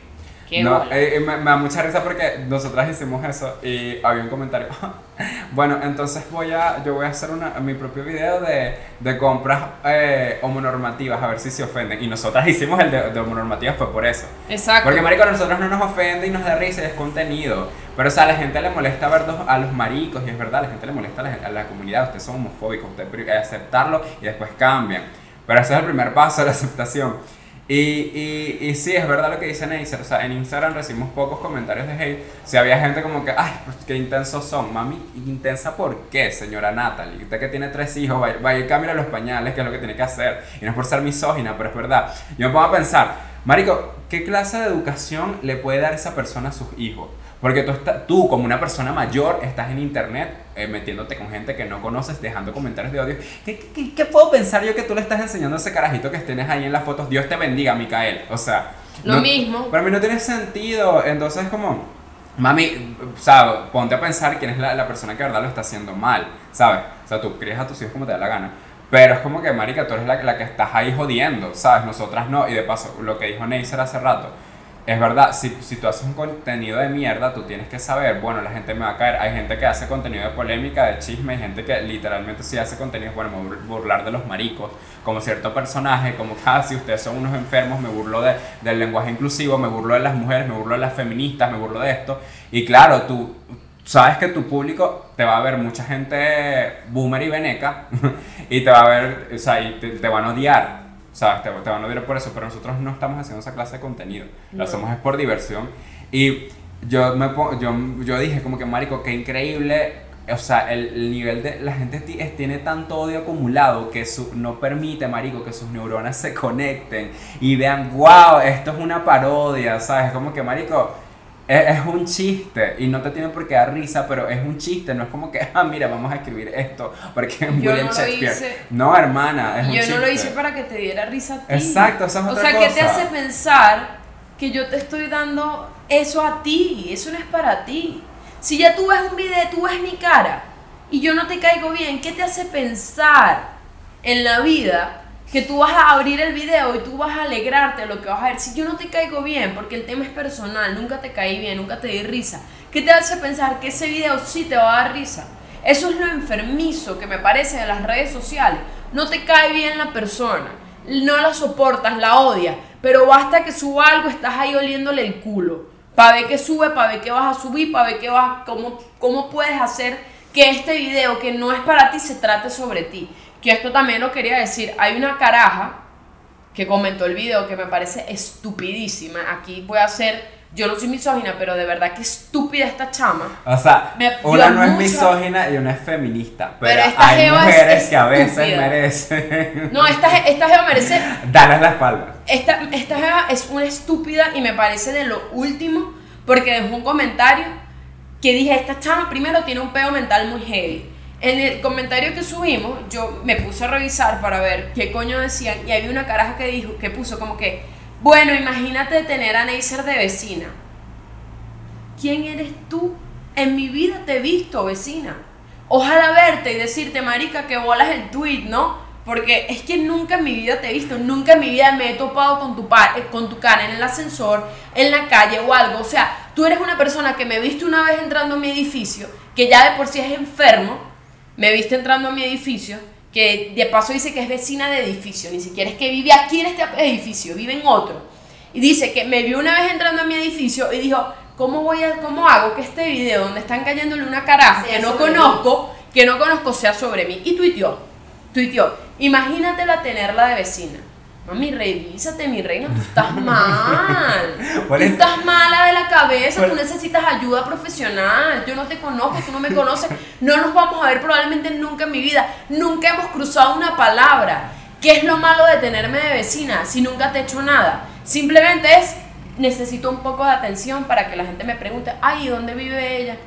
Qué No, eh, eh, me, me da mucha risa porque nosotras hicimos eso y había un comentario. bueno, entonces voy a, yo voy a hacer una, mi propio video de, de compras eh, homonormativas, a ver si se ofenden. Y nosotras hicimos el de, de homonormativas, fue por eso. Exacto. Porque, marico, a nosotros no nos ofende y nos da risa y es contenido. Pero, o sea, a la gente le molesta ver dos- a los maricos y es verdad, a la gente le molesta a la, a la comunidad. Ustedes son homofóbicos, ustedes pri- aceptarlo y después cambian. Pero ese es el primer paso de la aceptación. Y, y, y sí, es verdad lo que dice Neisser. O sea, en Instagram recibimos pocos comentarios de hate. Si había gente como que, ay, pues qué intensos son. Mami, ¿intensa por qué, señora Natalie? Usted que tiene tres hijos, vaya, vaya y cámbiale los pañales, que es lo que tiene que hacer. Y no es por ser misógina, pero es verdad. Yo me pongo a pensar, Marico, ¿qué clase de educación le puede dar esa persona a sus hijos? Porque tú, está- tú como una persona mayor, estás en internet eh, metiéndote con gente que no conoces, dejando comentarios de odio. ¿Qué, qué- qué- puedo pensar yo que tú le estás enseñando a ese carajito que tienes ahí en las fotos? Dios te bendiga, Micael. O sea... Lo no- mismo. Para mí no tiene sentido. Entonces como... Mami, o sea, ponte a pensar quién es la, la persona que de verdad lo está haciendo mal, ¿sabes? O sea, tú crías a tus hijos como te da la gana. Pero es como que, marica, tú eres la, la que estás ahí jodiendo, ¿sabes? Nosotras no. Y de paso, lo que dijo Neisser hace rato, es verdad, si, si tú haces un contenido de mierda, tú tienes que saber, bueno, la gente me va a caer. Hay gente que hace contenido de polémica, de chisme, hay gente que literalmente sí hace contenido, bueno, me bur- burlar de los maricos, como cierto personaje, como que, ah, ustedes son unos enfermos, me burlo de, del lenguaje inclusivo, me burlo de las mujeres, me burlo de las feministas, me burlo de esto. Y claro, tú sabes que tu público te va a ver mucha gente boomer y veneca, y te va a ver, o sea, y te van a odiar. ¿Sabes? Te, te van a odiar por eso, pero nosotros no estamos haciendo esa clase de contenido. Lo No. hacemos es por diversión. Y yo, me, yo, yo dije como que, marico, qué increíble. O sea, el, el nivel de... La gente tiene tanto odio acumulado que su, no permite, marico, que sus neuronas se conecten y vean, wow, esto es una parodia, ¿sabes? Como que, marico, es, es un chiste y no te tiene por qué dar risa, pero es un chiste, no es como que, ah, mira, vamos a escribir esto porque Yo William no lo Shakespeare. hice. No, hermana, es un Yo chiste. no lo hice para que te diera risa a ti. Exacto, esa es O otra sea, ¿qué te cosa. hace pensar que yo te estoy dando eso a ti? Eso no es para ti. Si ya tú ves un video, tú ves mi cara y yo no te caigo bien, ¿qué te hace pensar en la vida que tú vas a abrir el video y tú vas a alegrarte de lo que vas a ver? Si yo no te caigo bien, porque el tema es personal, nunca te caí bien, nunca te di risa, ¿qué te hace pensar que ese video sí te va a dar risa? Eso es lo enfermizo que me parece de las redes sociales. No te cae bien la persona, no la soportas, la odias, pero basta que suba algo, estás ahí oliéndole el culo. Para ver qué sube, para ver qué vas a subir, para ver qué vas, cómo, cómo puedes hacer que este video que no es para ti se trate sobre ti. Que esto también lo quería decir. Hay una caraja que comentó el video que me parece estupidísima. Aquí voy a hacer yo no soy misógina, pero de verdad que estúpida esta chama. O sea, Me una no es mucha- misógina y una es feminista. Pero, Pero esta hay jeva es mujeres que a veces merecen No, esta, esta jeva merece darles la espalda. Esta, esta jeva es una estúpida y me parece de lo último porque dejó un comentario que dije, esta chama primero tiene un peo mental muy heavy. En el comentario que subimos, yo me puse a revisar para ver qué coño decían y había una caraja que dijo, que puso como que, bueno, imagínate tener a Neisser de vecina. ¿Quién eres tú? En mi vida te he visto, vecina. Ojalá verte y decirte, marica, que bolas el tweet, ¿no? Porque es que nunca en mi vida te he visto, nunca en mi vida me he topado con tu, pa- eh, con tu cara en el ascensor, en la calle o algo. O sea, tú eres una persona que me viste una vez entrando a mi edificio, que ya de por sí es enfermo, me viste entrando a mi edificio, que de paso dice que es vecina de edificio, ni siquiera es que vive aquí en este edificio, vive en otro. Y dice que me vio una vez entrando a mi edificio y dijo, ¿cómo voy a, cómo hago que este video donde están cayéndole una caraja Sea que no conozco, que no conozco sea sobre mí? Y tuiteó, tuiteó, imagínatela tenerla de vecina. Mami, revísate, mi reina, tú estás mal. Tú estás mala de la cabeza, tú necesitas ayuda profesional. Yo no te conozco, tú no me conoces. No nos vamos a ver probablemente nunca en mi vida. Nunca hemos cruzado una palabra. ¿Qué es lo malo de tenerme de vecina si nunca te he hecho nada? Simplemente es, necesito un poco de atención para que la gente me pregunte, ay, ¿y ¿dónde vive ella?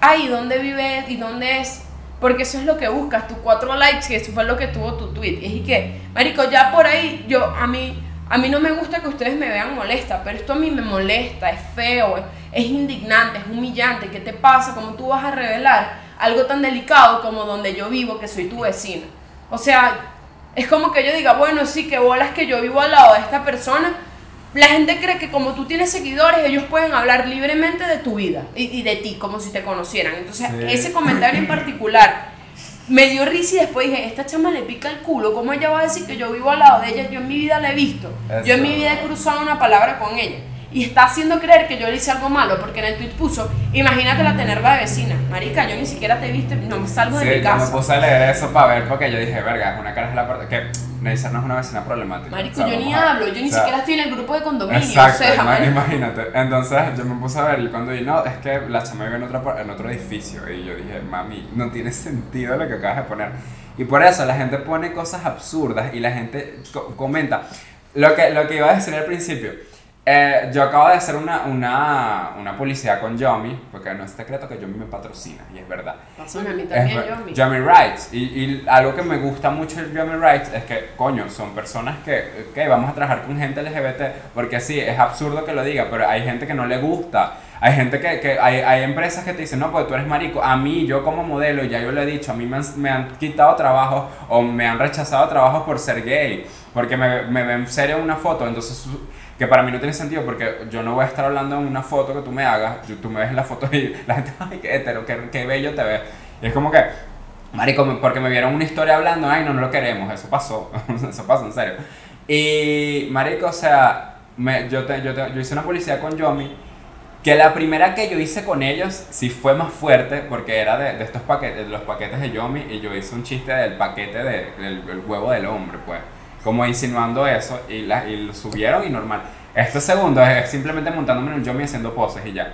Ay, ¿y ¿dónde vive y dónde es? Porque eso es lo que buscas, tus cuatro likes, que eso fue lo que tuvo tu tweet. Y es que, marico, ya por ahí, yo, a mí, a mí no me gusta que ustedes me vean molesta, pero esto a mí me molesta, es feo, es, indignante, es humillante. ¿Qué te pasa? ¿Cómo tú vas a revelar algo tan delicado como donde yo vivo, que soy tu vecina? O sea, es como que yo diga, bueno, sí, que bolas que yo vivo al lado de esta persona. La gente cree que como tú tienes seguidores, ellos pueden hablar libremente de tu vida y, y de ti, como si te conocieran. Entonces, Sí. ese comentario en particular me dio risa y después dije, esta chama le pica el culo, ¿cómo ella va a decir que yo vivo al lado de ella? Yo en mi vida la he visto, yo en mi Eso. vida he cruzado una palabra con ella. Y está haciendo creer que yo le hice algo malo, porque en el tweet puso, imagínatela tenerla de vecina. Marica, yo ni siquiera te he visto, no me salgo de Sí, mi yo me casa. puse a leer eso para ver porque yo dije, verga, es una cara de la parte. Que Neisser no es una vecina problemática. Marico, O sea, yo ni a- hablo, yo ni o sea, siquiera estoy en el grupo de condominio, Exacto, o sea, ima- imagínate. Entonces yo me puse a ver y cuando vi, no, es que la chama vive en, otra, en otro edificio. Y yo dije, mami, no tiene sentido lo que acabas de poner. Y por eso la gente pone cosas absurdas y la gente co- comenta. Lo que, lo que iba a decir al principio. Eh, yo acabo de hacer una, una, una publicidad con Yomi, porque no es secreto que Yomi me patrocina, y es verdad. Pásame a mí también, Yomi. Yomi Rights. Y, y algo que me gusta mucho del Yomi Rights es que, coño, son personas que, ok, vamos a trabajar con gente LGBT, porque sí, es absurdo que lo diga, pero hay gente que no le gusta. Hay gente que, que hay, hay empresas que te dicen, no, pues tú eres marico. A mí, yo como modelo, ya yo lo he dicho, a mí me han, me han quitado trabajos o me han rechazado trabajos por ser gay, porque me, me ven serio en una foto, entonces que para mí no tiene sentido porque yo no voy a estar hablando en una foto que tú me hagas, yo- tú me ves en la foto y la gente, ay, qué hetero, qué, qué bello te ves. Y es como que, marico, porque me vieron una historia hablando, ay, no, no lo queremos, eso pasó, eso pasó, en serio. Y, marico, o sea, me- yo, te- yo, yo hice una publicidad con Yomi, que la primera que yo hice con ellos sí fue más fuerte porque era de, de estos paquetes, de los paquetes de Yomi y yo hice un chiste del paquete de- del del huevo del hombre, pues, como insinuando eso y, la, y lo subieron y normal. Este segundo es simplemente montándome en un Yomi haciendo poses y ya.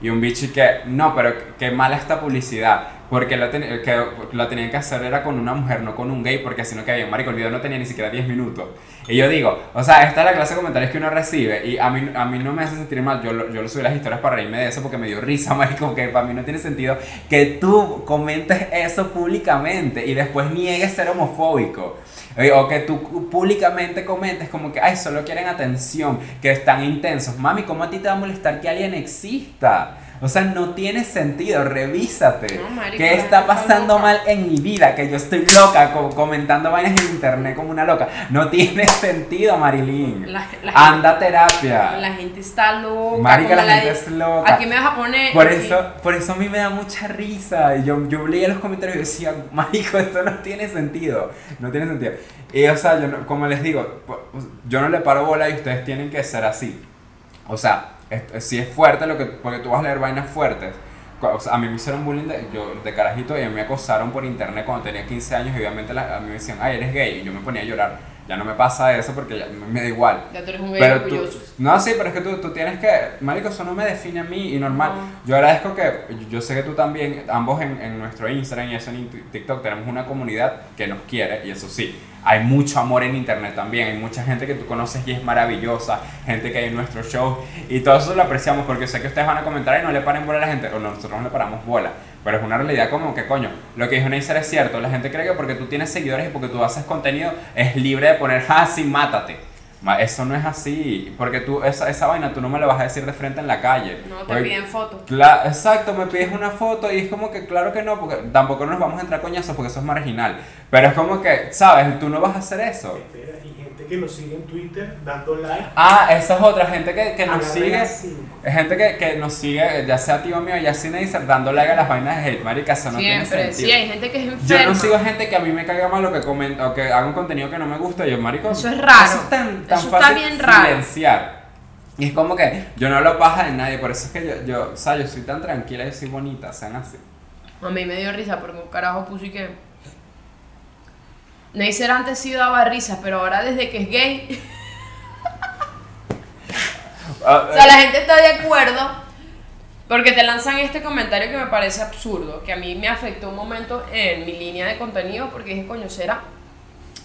Y un bicho que, no, pero qué mala esta publicidad. Porque la, ten- que la tenían que hacer era con una mujer, no con un gay, porque si no había marico, el video no tenía ni siquiera 10 minutos. Y yo digo, o sea, esta es la clase de comentarios que uno recibe y a mí, a mí no me hace sentir mal. Yo, yo lo subí las historias para reírme de eso porque me dio risa, marico, que para mí no tiene sentido que tú comentes eso públicamente y después niegues ser homofóbico. Eh, O que tú públicamente comentes como que, ay, solo quieren atención, que están intensos. Mami, ¿cómo a ti te va a molestar que alguien exista? O sea, no tiene sentido, revísate. No, marico, ¿Qué la está pasando mal en mi vida? Que yo estoy loca co- comentando vainas en internet como una loca. No tiene sentido, Marilyn. La- la Anda terapia. La gente está loca. Marica, como la gente de- es loca. Aquí me vas a poner. Por aquí- eso, por eso a mí me da mucha risa. Y yo, yo leía los comentarios y decía, marico, esto no tiene sentido. No tiene sentido. Y o sea, yo no- como les digo, yo no le paro bola y ustedes tienen que ser así. O sea, es- si es fuerte lo que, porque tú vas a leer vainas fuertes. O sea, a mí me hicieron bullying de, yo, de carajito y a mí me acosaron por internet cuando tenía 15 años y obviamente la- a mí me decían, ay, eres gay. Y yo me ponía a llorar. ya no me pasa eso porque ya me da igual. Ya tú eres un gay Pero tú, no, sí, pero es que tú, tú tienes que, marico, eso no me define a mí y normal. No. Yo agradezco que, yo sé que tú también, ambos en, en nuestro Instagram y eso en TikTok tenemos una comunidad que nos quiere y eso sí, hay mucho amor en internet también, hay mucha gente que tú conoces y es maravillosa, gente que hay en nuestro show y todo eso lo apreciamos porque sé que ustedes van a comentar y no le paren bola a la gente o nosotros no le paramos bola. Pero es una realidad como que, coño, lo que dijo Neisser es cierto. La gente cree que porque tú tienes seguidores y porque tú haces contenido es libre de poner, ah, sí, mátate. Eso no es así, porque tú, esa, esa vaina tú no me la vas a decir de frente en la calle. No, te Porque- piden fotos. Exacto, me pides una foto y es como que claro que no, porque tampoco nos vamos a entrar coñazos porque eso es marginal. Pero es como que, ¿sabes? Tú no vas a hacer eso. Gente que nos sigue en Twitter dando like. Ah, esa es otra, gente que, que nos sigue. Gente que, que nos sigue, ya sea tío mío, ya sea Neisser, dando like a las vainas de hate, marica, eso no tiene Siempre, sentido. sí, hay gente que es Yo enferma. no sigo gente que a mí me caiga mal o que comenta o que haga un contenido que no me gusta. Yo, marico, Eso es raro. Eso es tan, tan Eso está fácil bien raro. silenciar. Y es como que yo no lo paja de nadie, por eso es que yo, yo, o sea, yo soy tan tranquila y soy bonita, sean así. A mí me dio risa porque un carajo puso y que. Neisser antes sí daba risa, pero ahora desde que es gay. Ah, O sea, la gente está de acuerdo porque te lanzan este comentario que me parece absurdo, que a mí me afectó un momento en mi línea de contenido porque dije, coño, será.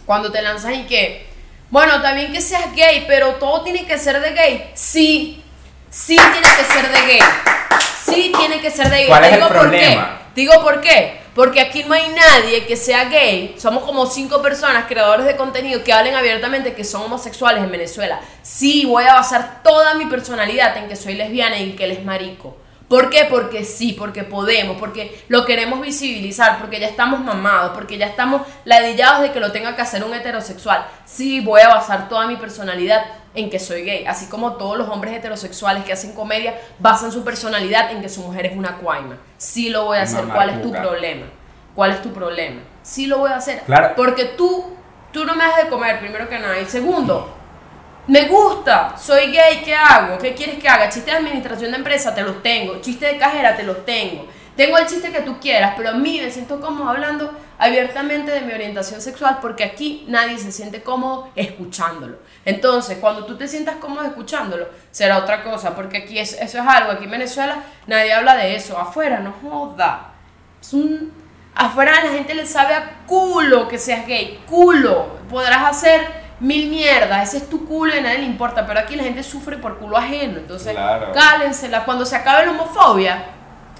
Cuando te lanzan y que, bueno, bien que seas gay, pero todo tiene que ser de gay. Sí, sí tiene que ser de gay. Sí tiene que ser de gay. ¿Cuál Te es el digo por qué. problema? Digo por qué. Porque aquí no hay nadie que sea gay. Somos como cinco personas, creadores de contenido, que hablen abiertamente que son homosexuales en Venezuela. Sí, voy a basar toda mi personalidad en que soy lesbiana y que él es marico. ¿Por qué? Porque sí, porque podemos, porque lo queremos visibilizar, porque ya estamos mamados, porque ya estamos ladillados de que lo tenga que hacer un heterosexual. Sí, voy a basar toda mi personalidad en que soy gay, así como todos los hombres heterosexuales que hacen comedia basan su personalidad en que su mujer es una cuaima. Sí lo voy a hacer. ¿Cuál es tu problema? ¿Cuál es tu problema? Sí lo voy a hacer. Claro. Porque tú, tú no me das de comer, primero que nada. Y segundo, me gusta, soy gay, ¿qué hago? ¿Qué quieres que haga? Chiste de administración de empresa, te los tengo. Chiste de cajera, te los tengo. Tengo el chiste que tú quieras, pero a mí me siento cómodo hablando abiertamente de mi orientación sexual porque aquí nadie se siente cómodo escuchándolo. Entonces, cuando tú te sientas cómodo escuchándolo, será otra cosa, porque aquí es, eso es algo, aquí en Venezuela nadie habla de eso. Afuera, no joda. Afuera la gente le sabe a culo que seas gay, culo. Podrás hacer mil mierdas, ese es tu culo y a nadie le importa, pero aquí la gente sufre por culo ajeno. Entonces, Claro. cálensela. Cuando se acabe la homofobia,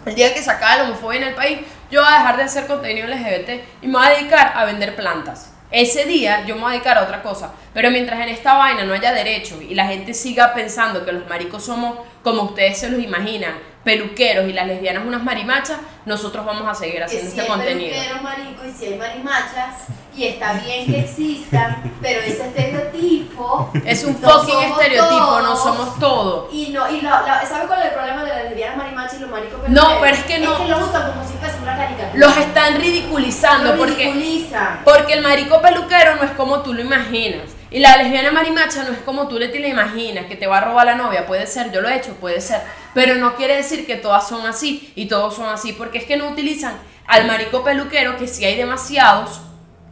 el día que se acabe la homofobia en el país, yo voy a dejar de hacer contenido LGBT y me voy a dedicar a vender plantas. Ese día yo me voy a dedicar a otra cosa. Pero mientras en esta vaina no haya derecho y la gente siga pensando que los maricos somos como ustedes se los imaginan, peluqueros y las lesbianas unas marimachas, nosotros vamos a seguir Que haciendo si este hay contenido. peluqueros, marico, y si hay marimachas, y está bien que existan, pero ese estereotipo Es un No fucking estereotipo, no somos todo. Y no, y la, la- ¿sabe cuál es el problema de las lesbianas marimachas y los maricos No, peluqueros? pero es que no. Es que lo usan como si fuese una caricatura. Los están ridiculizando porque ridiculizan. Porque el marico peluquero no es como tú lo imaginas. Y la lesbiana marimacha no es como tú le te la imaginas, que te va a robar la novia. Puede ser, yo lo he hecho, puede ser. Pero no quiere decir que todas son así y todos son así. Porque es que no utilizan al marico peluquero, que sí hay demasiados,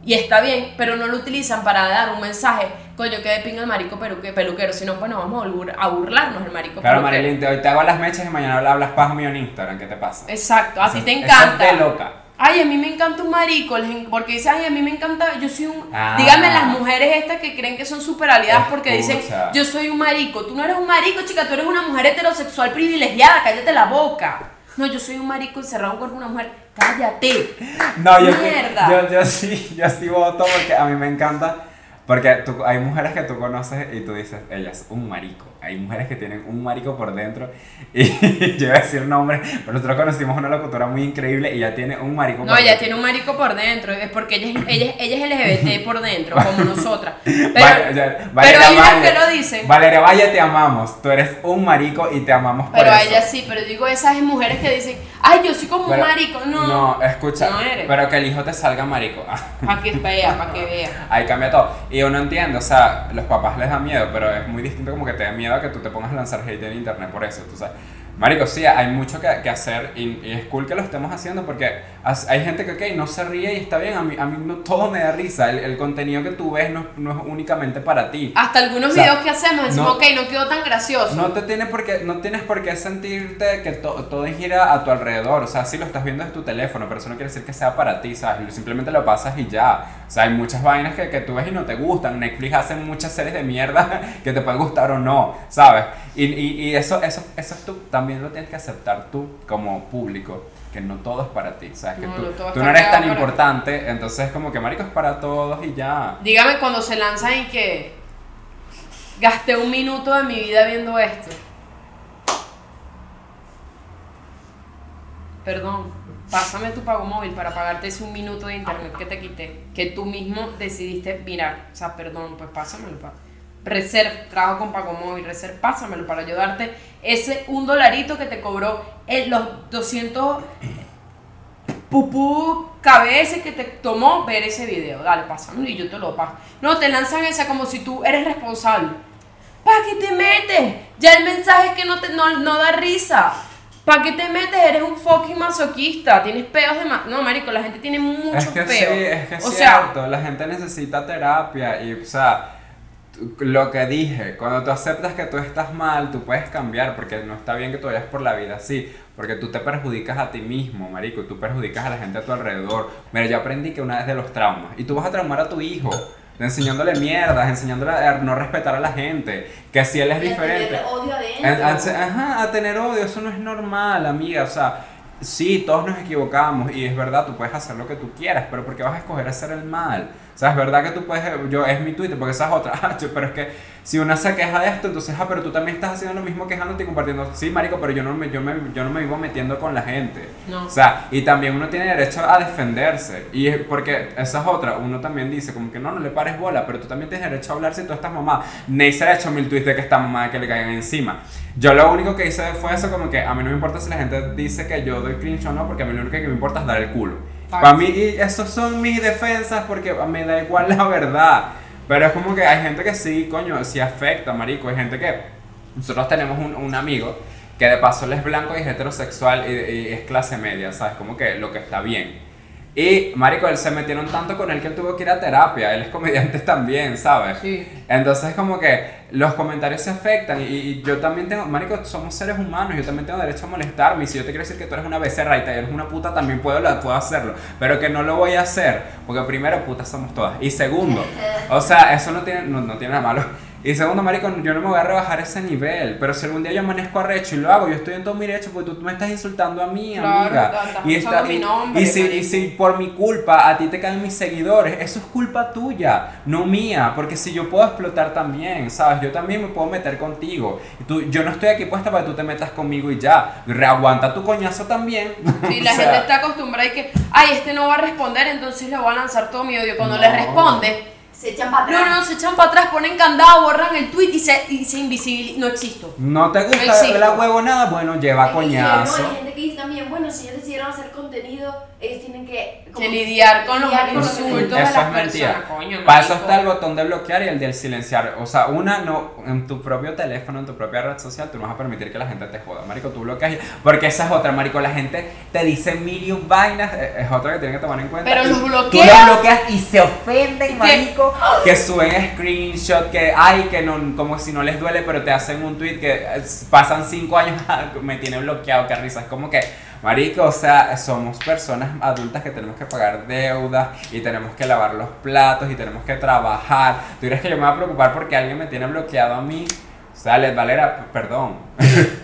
y está bien, pero no lo utilizan para dar un mensaje, coño, que de pinga el marico peluque- peluquero. Sino, bueno, vamos a, bur- a burlarnos del marico Claro, peluquero. Marilyn, te, hoy te hago las mechas y mañana hablas paja mío en Instagram, ¿qué te pasa? Exacto, a ti Eso- te eso es encanta. de loca. Ay, a mí me encanta un marico, porque dicen, ay, a mí me encanta, yo soy un... Ah. Díganme las mujeres estas que creen que son super aliadas porque dicen, yo soy un marico. Tú no eres un marico, chica, tú eres una mujer heterosexual privilegiada, cállate la boca. No, yo soy un marico encerrado en un cuerpo de una mujer, cállate. No, yo, Mierda. yo, yo sí, yo sí voto porque a mí me encanta. Porque tú- hay mujeres que tú conoces y tú dices, ella es un marico. Hay mujeres que tienen un marico por dentro. Y yo iba a decir nombre, pero nosotros conocimos una locutora muy increíble y ya tiene un marico No, por ella dentro. tiene un marico por dentro, es porque ella es, ella, ella es LGBT por dentro, como nosotras. Pero, Vale- ya- pero Valeria hay unas que lo dicen. Valeria Valle, te amamos. Tú eres un marico y te amamos por Pero a eso. ella sí, pero digo esas mujeres que dicen, ay, yo soy como Pero- un marico. No, No, escucha. No eres. pero que el hijo te salga marico. Para que vea, para que vea. Ahí cambia todo. Y uno entiende, o sea, los papás les da miedo, pero es muy distinto como que te da miedo a que tú te pongas a lanzar hate en internet por eso, tú sabes. Marico, sí, hay mucho que, que hacer y, y es cool que lo estemos haciendo porque hay gente que, ok, no se ríe y está bien, a mí, a mí no, todo me da risa, el, el contenido que tú ves no, no es únicamente para ti. Hasta algunos O sea, videos que hacemos decimos, no- ok, no quedó tan gracioso. No te tienes por qué, no tienes por qué sentirte que to- todo gira a tu alrededor. O sea, si lo estás viendo es tu teléfono, pero eso no quiere decir que sea para ti, ¿sabes? Simplemente lo pasas y ya. O sea, hay muchas vainas que, que tú ves y no te gustan. Netflix hace muchas series de mierda que te pueden gustar o no, ¿sabes? Y, y, y eso, eso, eso es tú, también lo tienes que aceptar tú como público. Que no todo es para ti, ¿sabes? Que No, tú, no tú no eres tan importante, entonces como que marico es para todos y ya. Dígame cuando se lanzan y que gasté un minuto de mi vida viendo esto. Perdón, pásame tu pago móvil para pagarte ese un minuto de internet que te quité, que tú mismo decidiste mirar. O sea, perdón, pues pásamelo. Pa. Reserve, trabajo con pago móvil, Reserve, pásamelo para ayudarte. Ese un dolarito que te cobró en los 200 pupú cabeza que te tomó ver ese video. Dale, pásamelo y yo te lo paso. No, te lanzan esa como si tú eres responsable. ¿Para qué te metes? Ya el mensaje es que no, te, no, no da risa. ¿Para qué te metes? Eres un fucking masoquista. Tienes peos de... ma- no, marico, la gente tiene muchos Es que peos. sí, es que es o sea, cierto, la gente necesita terapia y, o sea, lo que dije, cuando tú aceptas que tú estás mal, tú puedes cambiar, porque no está bien que tú vayas por la vida así, porque tú te perjudicas a ti mismo, marico, y tú perjudicas a la gente a tu alrededor. Mira, yo aprendí que una vez de los traumas, y tú vas a traumar a tu hijo, enseñándole mierdas, enseñándole a no respetar a la gente, que si él es Y a diferente... tener odio adentro. En- en- Ajá, a tener odio, eso no es normal, amiga. O sea, sí, todos nos equivocamos y es verdad, tú puedes hacer lo que tú quieras, pero ¿por qué vas a escoger hacer el mal? O sea, es verdad que tú puedes, yo, es mi Twitter, porque esa es otra, Ah, pero es que si una se queja de esto, entonces, ah, pero tú también estás haciendo lo mismo quejándote y compartiendo. Sí, marico, pero yo no me, yo me, yo no me vivo metiendo con la gente. No. O sea, y también uno tiene derecho a defenderse. Y es porque esa es otra, uno también dice como que no, no le pares bola, pero tú también tienes derecho a hablar si tú estás mamá. Neisser ha hecho mil tweets de que está mamá que le caigan encima. Yo lo único que hice fue eso, como que a mí no me importa si la gente dice que yo doy cringe o no, porque a mí lo único que me importa es dar el culo. Para mí, y esos son mis defensas porque me da igual la verdad. Pero es como que hay gente que sí, coño, sí afecta, marico. Hay gente que. Nosotros tenemos un, un amigo que de paso él es blanco y es heterosexual y, y es clase media, ¿sabes? Como que lo que está bien. Y, marico, él se metieron tanto con él que él tuvo que ir a terapia. Él es comediante también, ¿sabes? Sí. Entonces, como que los comentarios se afectan. Y, y yo también tengo, marico, somos seres humanos. Yo también tengo derecho a molestarme. Y si yo te quiero decir que tú eres una becerra y te eres una puta, también puedo, lo- puedo hacerlo. Pero que no lo voy a hacer. Porque primero, putas somos todas. Y segundo, o sea, eso no tiene, no, no tiene nada malo. Y segundo, marico, yo no me voy a rebajar ese nivel. Pero si algún día yo amanezco arrecho y lo hago, yo estoy en todo mi derecho porque tú me estás insultando a mí, Claro, amiga. estás Y, mi y- nombre, y si, y si por mi culpa a ti te caen mis seguidores, eso es culpa tuya, no mía, porque si yo puedo explotar también, ¿sabes? Yo también me puedo meter contigo. Tú, yo no estoy aquí puesta para que tú te metas conmigo y ya. Reaguanta tu coñazo también. Sí, la sea, gente está acostumbrada y que, ay, este no va a responder, entonces le voy a lanzar todo mi odio. Cuando No. le responde, Se echan para atrás. no, no, se echan para atrás, ponen candado, borran el tweet y se, y se invisibilizan. No existo. No te No gusta existe. la huevonada, bueno, lleva coñazo. No, hay gente que dice también, bueno, si ellos decidieron hacer contenido, ellos tienen que... como Que lidiar con los lidiar insultos Eso es mentira. coño, Para eso marico. está el botón de bloquear y el del silenciar. O sea, una no, en tu propio teléfono, en tu propia red social, tú no vas a permitir que la gente te joda. Marico, tú bloqueas. y- Porque esa es otra, Marico. La gente te dice mil y un vainas. eh, Es otra que tienen que tomar en cuenta. Pero los Tú bloqueas. los bloqueas y se ofenden, ¿Qué? Que suben screenshot, que ay, que no, como si no les duele, pero te hacen un tweet que eh, pasan cinco años, me tiene bloqueado. Es como que, Marico, o sea, somos personas adultas que tenemos que pagar deudas y tenemos que lavar los platos y tenemos que trabajar. ¿Tú crees que yo me voy a preocupar porque alguien me tiene bloqueado a mí? O sea, Les Valera, perdón.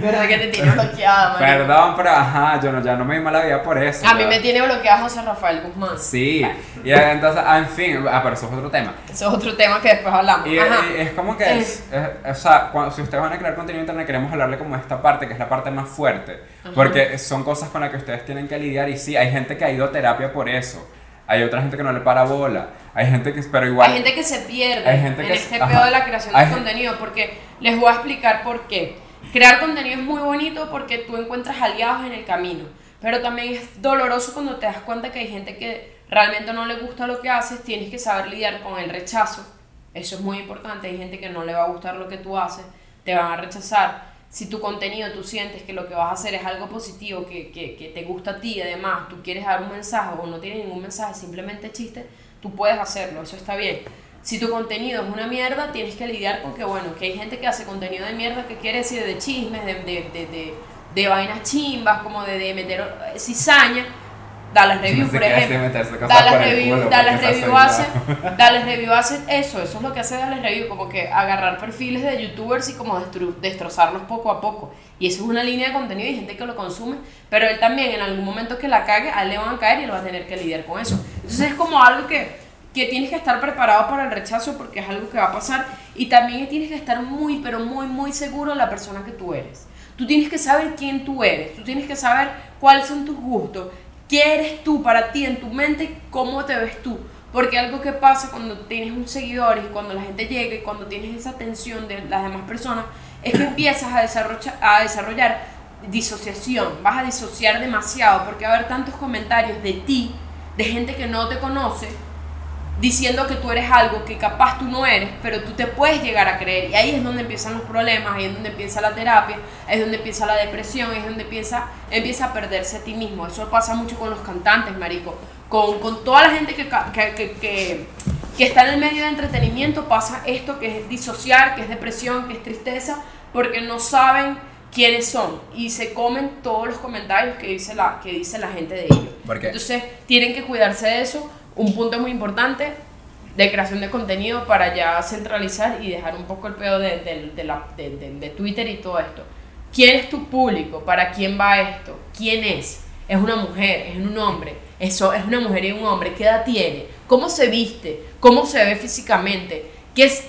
¿Verdad que te tiene bloqueada, marico? Perdón, pero ajá, yo no, ya no me di mala vida por eso. A mí me tiene bloqueada José Rafael Guzmán. Sí, y entonces, ah, en fin, ah, pero eso es otro tema. Ese es otro tema que después hablamos. Y, Ajá. y es como que, es, es- o sea, cuando- si ustedes van a crear contenido en internet, queremos hablarle como esta parte, que es la parte más fuerte, Ajá. porque son cosas con las que ustedes tienen que lidiar y sí, hay gente que ha ido a terapia por eso, hay otra gente que no le para bola, hay gente que, pero igual... Hay gente que se pierde Hay gente en que- este pedo de la creación de contenido, porque les voy a explicar por qué. Crear contenido es muy bonito porque tú encuentras aliados en el camino, pero también es doloroso cuando te das cuenta que hay gente que realmente no le gusta lo que haces, tienes que saber lidiar con el rechazo, eso es muy importante, hay gente que no le va a gustar lo que tú haces, te van a rechazar, si tu contenido tú sientes que lo que vas a hacer es algo positivo, que, que, que te gusta a ti además tú quieres dar un mensaje o no tiene ningún mensaje, simplemente chiste, tú puedes hacerlo, eso está bien. Si tu contenido es una mierda, tienes que lidiar con que, bueno, que hay gente que hace contenido de mierda que quiere decir de chismes, de, de, de, de, vainas chimbas, como de, de meter cizaña. Dallas Review, No sé por ejemplo. Dallas Review, culo, Dallas hace. Dallas Review hace eso, eso es lo que hace Dallas Review, como que agarrar perfiles de youtubers y como destrozarlos poco a poco. Y eso es una línea de contenido y gente que lo consume, pero él también en algún momento que la cague, a él le van a caer y él va a tener que lidiar con eso. Entonces es como algo que, que tienes que estar preparado para el rechazo porque es algo que va a pasar y también tienes que estar muy, pero muy, muy seguro de la persona que tú eres. Tú tienes que saber quién tú eres, tú tienes que saber cuáles son tus gustos, qué eres tú para ti en tu mente, cómo te ves tú. Porque algo que pasa cuando tienes un seguidor y cuando la gente llega y cuando tienes esa atención de las demás personas, es que empiezas a desarrollar, a desarrollar disociación, vas a disociar demasiado porque va a haber tantos comentarios de ti, de gente que no te conoce, diciendo que tú eres algo que capaz tú no eres, pero tú te puedes llegar a creer. Y ahí es donde empiezan los problemas, ahí es donde empieza la terapia, ahí es donde empieza la depresión, ahí es donde empieza, empieza a perderse a ti mismo. Eso pasa mucho con los cantantes, marico. Con, con toda la gente que, que, que, que, que está en el medio de entretenimiento pasa esto que es disociar, que es depresión, que es tristeza, porque no saben quiénes son y se comen todos los comentarios que dice la, que dice la gente de ellos. Entonces tienen que cuidarse de eso. Un punto muy importante de creación de contenido para ya centralizar y dejar un poco el pedo de, de- de de- Twitter y todo esto. ¿Quién es tu público? ¿Para quién va esto? ¿Quién es? ¿Es una mujer? ¿Es un hombre? Eso es una mujer y un hombre. ¿Qué edad tiene? ¿Cómo se viste? ¿Cómo se ve físicamente? ¿Qué, es,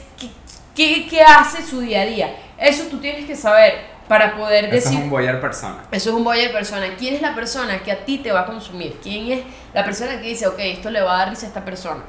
qué- qué hace su día a día? Eso tú tienes que saber para poder Eso decir... es un boyer persona. Eso es un buyer persona. ¿Quién es la persona que a ti te va a consumir? ¿Quién es la persona que dice, ok, esto le va a dar risa a esta persona?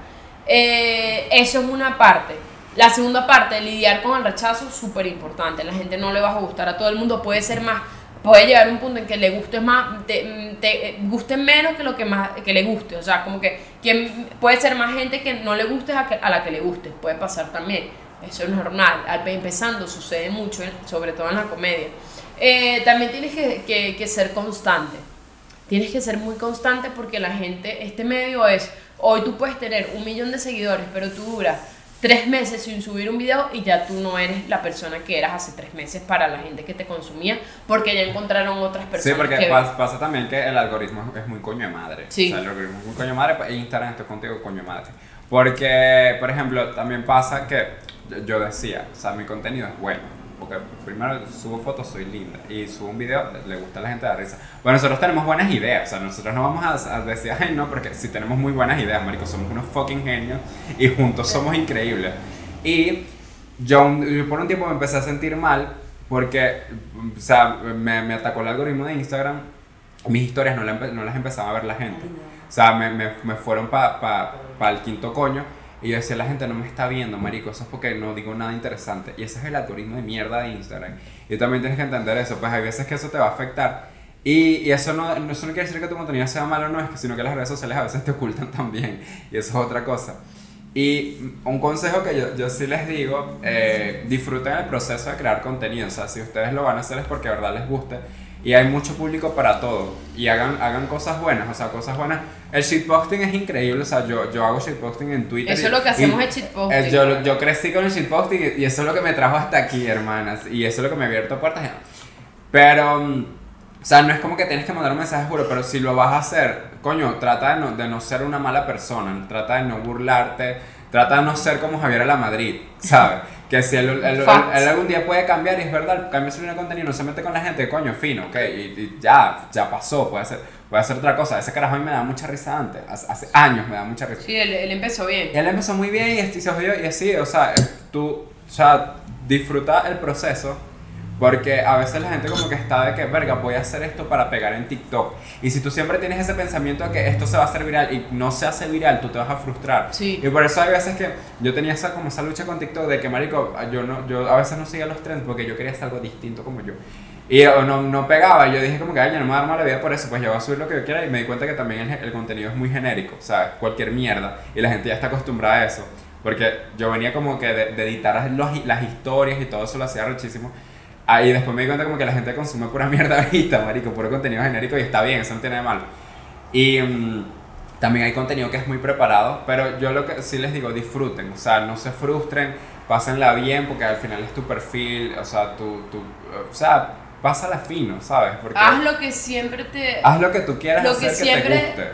Eh, eso es una parte. La segunda parte, lidiar con el rechazo, súper importante. La gente no le va a gustar a todo el mundo. Puede ser más, puede llegar a un punto en que le guste más, te, te- guste menos que lo que más que le guste. O sea, como que quien, puede ser más gente que no le guste a, que- a la que le guste. Puede pasar también. Eso es normal. Al- Empezando sucede mucho, sobre todo en la comedia. Eh, también tienes que, que- que ser constante. Tienes que ser muy constante porque la gente, este medio es, hoy tú puedes tener un millón de seguidores, pero tú duras tres meses sin subir un video y ya tú no eres la persona que eras hace tres meses para la gente que te consumía porque ya encontraron otras personas Sí, porque que pas- pasa también que el algoritmo es muy coño de madre. Sí. O sea, el algoritmo es muy coño de madre, pues, e Instagram estoy contigo coño de madre. Porque, por ejemplo, también pasa que yo- decía, o sea, mi contenido es bueno. Porque primero subo fotos, soy linda. Y subo un video, le gusta a la gente da risa. Bueno, nosotros tenemos buenas ideas. O sea, nosotros no vamos a, a decir, ay, no, porque si tenemos muy buenas ideas, marico, somos unos fucking genios. Y juntos somos increíbles. Y yo, por un tiempo me empecé a sentir mal porque, o sea, me, me atacó el algoritmo de Instagram. Mis historias no, la no las empezaba a ver la gente. O sea, me, me, me fueron para pa, pa el quinto coño. Y yo decía, la gente no me está viendo, marico. Eso es porque no digo nada interesante. Y ese es el algoritmo de mierda de Instagram. Y también tienes que entender eso. Pues hay veces que eso te va a afectar. Y, y eso, no, eso no quiere decir que tu contenido sea malo o no, es que, sino que las redes sociales a veces te ocultan también. Y eso es otra cosa. Y un consejo que yo, yo sí les digo, eh, disfruten el proceso de crear contenido. O sea, si ustedes lo van a hacer es porque de verdad les guste. Y hay mucho público para todo. Y hagan, hagan cosas buenas, o sea, cosas buenas. El shitposting es increíble, o sea, yo, yo hago shitposting en Twitter. Eso y- es lo que hacemos y- es shitposting. eh, yo, yo crecí con el shitposting y, y eso es lo que me trajo hasta aquí, hermanas. Y eso es lo que me ha abierto puertas. Pero, mm, o sea, no es como que tienes que mandar un mensaje juro, pero si lo vas a hacer, coño, trata de no, de no ser una mala persona, trata de no burlarte, trata de no ser como Javier a la Madrid, ¿sabes? Que si él, él- él- Facts. él algún día puede cambiar y es verdad, cambia su línea de contenido, no se mete con la gente, coño, fino, ok, y, y ya, ya pasó, puede hacer, puede hacer otra cosa. Ese carajo a mí me da mucha risa antes, hace, hace años me da mucha risa. Sí, él, él empezó bien. Y él empezó muy bien y se jodió y así, o sea, tú, o sea, disfruta el proceso porque a veces la gente como que está de que, verga, voy a hacer esto para pegar en TikTok. Y si tú siempre tienes ese pensamiento de que esto se va a hacer viral y no se hace viral, tú te vas a frustrar. Sí. Y por eso hay veces que yo tenía esa como esa lucha con TikTok de que, marico, yo no yo a veces no seguía los trends porque yo quería hacer algo distinto como yo. Y no, no pegaba, y yo dije como que, ay, yo no me voy a dar mala vida por eso, pues yo voy a subir lo que yo quiera y me di cuenta que también el, el contenido es muy genérico, o sea, cualquier mierda, y la gente ya está acostumbrada a eso, porque yo venía como que de, de editar los- las historias y todo eso lo hacía rechísimo, Ahí después me di cuenta como que la gente consume pura mierda vista, marico, puro contenido genérico y está bien, eso no tiene de malo. Y mm, también hay contenido que es muy preparado, pero yo lo que sí les digo, disfruten, o sea, no se frustren, pásenla bien porque al final es tu perfil, o sea, tu, tu o sea, pásala fino, ¿sabes? Porque Haz lo que siempre te haz lo que tú quieras lo que hacer que, siempre te guste.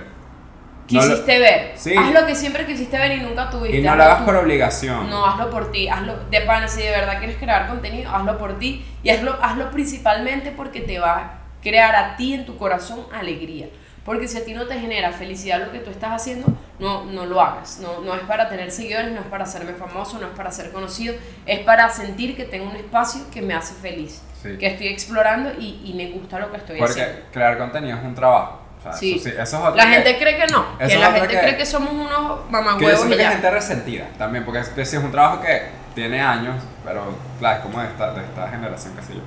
No lo- quisiste ver. Sí. Haz lo que siempre quisiste ver y nunca tuviste. Y no hazlo lo hagas tú. por obligación. No, hazlo por ti, hazlo de pana, si de verdad quieres crear contenido, hazlo por ti y hazlo, hazlo principalmente porque te va a crear a ti en tu corazón alegría. Porque si a ti no te genera felicidad lo que tú estás haciendo, no, no lo hagas. No, no es para tener seguidores, no es para hacerme famoso, no es para ser conocido, es para sentir que tengo un espacio que me hace feliz, Sí. que estoy explorando y, y me gusta lo que estoy Porque haciendo. crear contenido es un trabajo. O sea, Sí. eso, sí, eso es La que- gente cree que no, que la gente que- cree que somos unos Que y que hay ya. gente resentida también, porque es, es un trabajo que tiene años, pero claro, es como de esta, de esta generación, qué sé yo.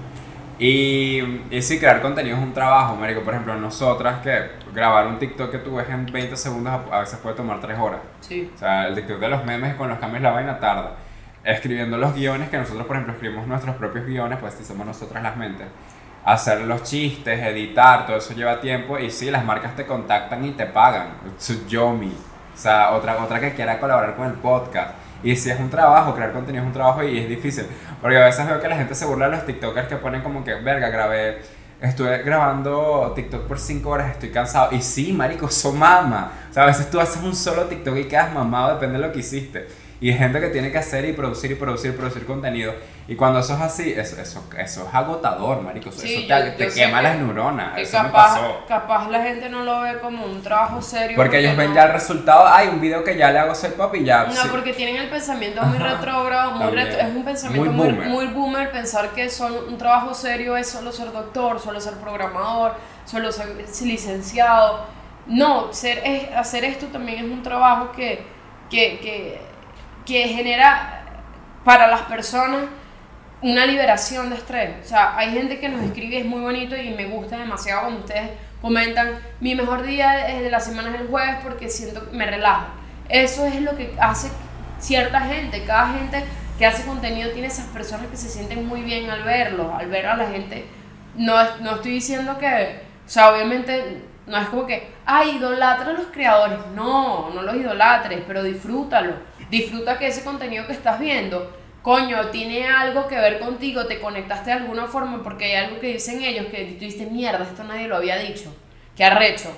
Y, y sí, crear contenido es un trabajo, marico. Por ejemplo, nosotras que grabar un TikTok que tú ves en 20 segundos a, a veces puede tomar 3 horas. Sí. O sea, el TikTok de los memes con los cambios la vaina tarda. Escribiendo los guiones, que nosotros, por ejemplo, escribimos nuestros propios guiones, pues si somos nosotras las mentes. Hacer los chistes, editar, todo eso lleva tiempo. Y sí, las marcas te contactan y te pagan. Yomi. O sea, otra, otra que quiera colaborar con el podcast. Y si es un trabajo, crear contenido es un trabajo y es difícil. Porque a veces veo que la gente se burla de los TikTokers que ponen como que, verga, grabé, estuve grabando TikTok por 5 horas, estoy cansado. Y sí, marico, eso mama. O sea, a veces tú haces un solo TikTok y quedas mamado, depende de lo que hiciste. Y gente que tiene que hacer y producir y producir, producir contenido. Y cuando eso es así, eso, eso, eso es agotador, marico. Eso, Sí, eso yo- te, yo quema que- las neuronas. Que Eso me capaz, pasó. capaz la gente no lo ve como un trabajo serio. Porque ellos ven ya el resultado, hay un video que ya le hago ser papi y ya. No, sí. porque tienen el pensamiento muy retrógrado, muy retro- es un pensamiento Muy muy, boomer. muy boomer pensar que solo un trabajo serio es solo ser doctor, solo ser programador, solo ser licenciado. No, ser, es, hacer esto también es un trabajo que, que, que, que genera para las personas una liberación de estrés. O sea, hay gente que nos escribe, es muy bonito y me gusta demasiado cuando ustedes comentan, mi mejor día de la semana es el jueves porque siento que me relajo. Eso es lo que hace cierta gente, cada gente que hace contenido tiene esas personas que se sienten muy bien al verlo, al ver a la gente. No, es- no estoy diciendo que, o sea, obviamente no es como que, ay, idolatra a los creadores. No, no los idolatres, pero disfrútalo. Disfruta que ese contenido que estás viendo, coño, tiene algo que ver contigo, te conectaste de alguna forma porque hay algo que dicen ellos que tú dices, mierda, esto nadie lo había dicho. Qué arrecho.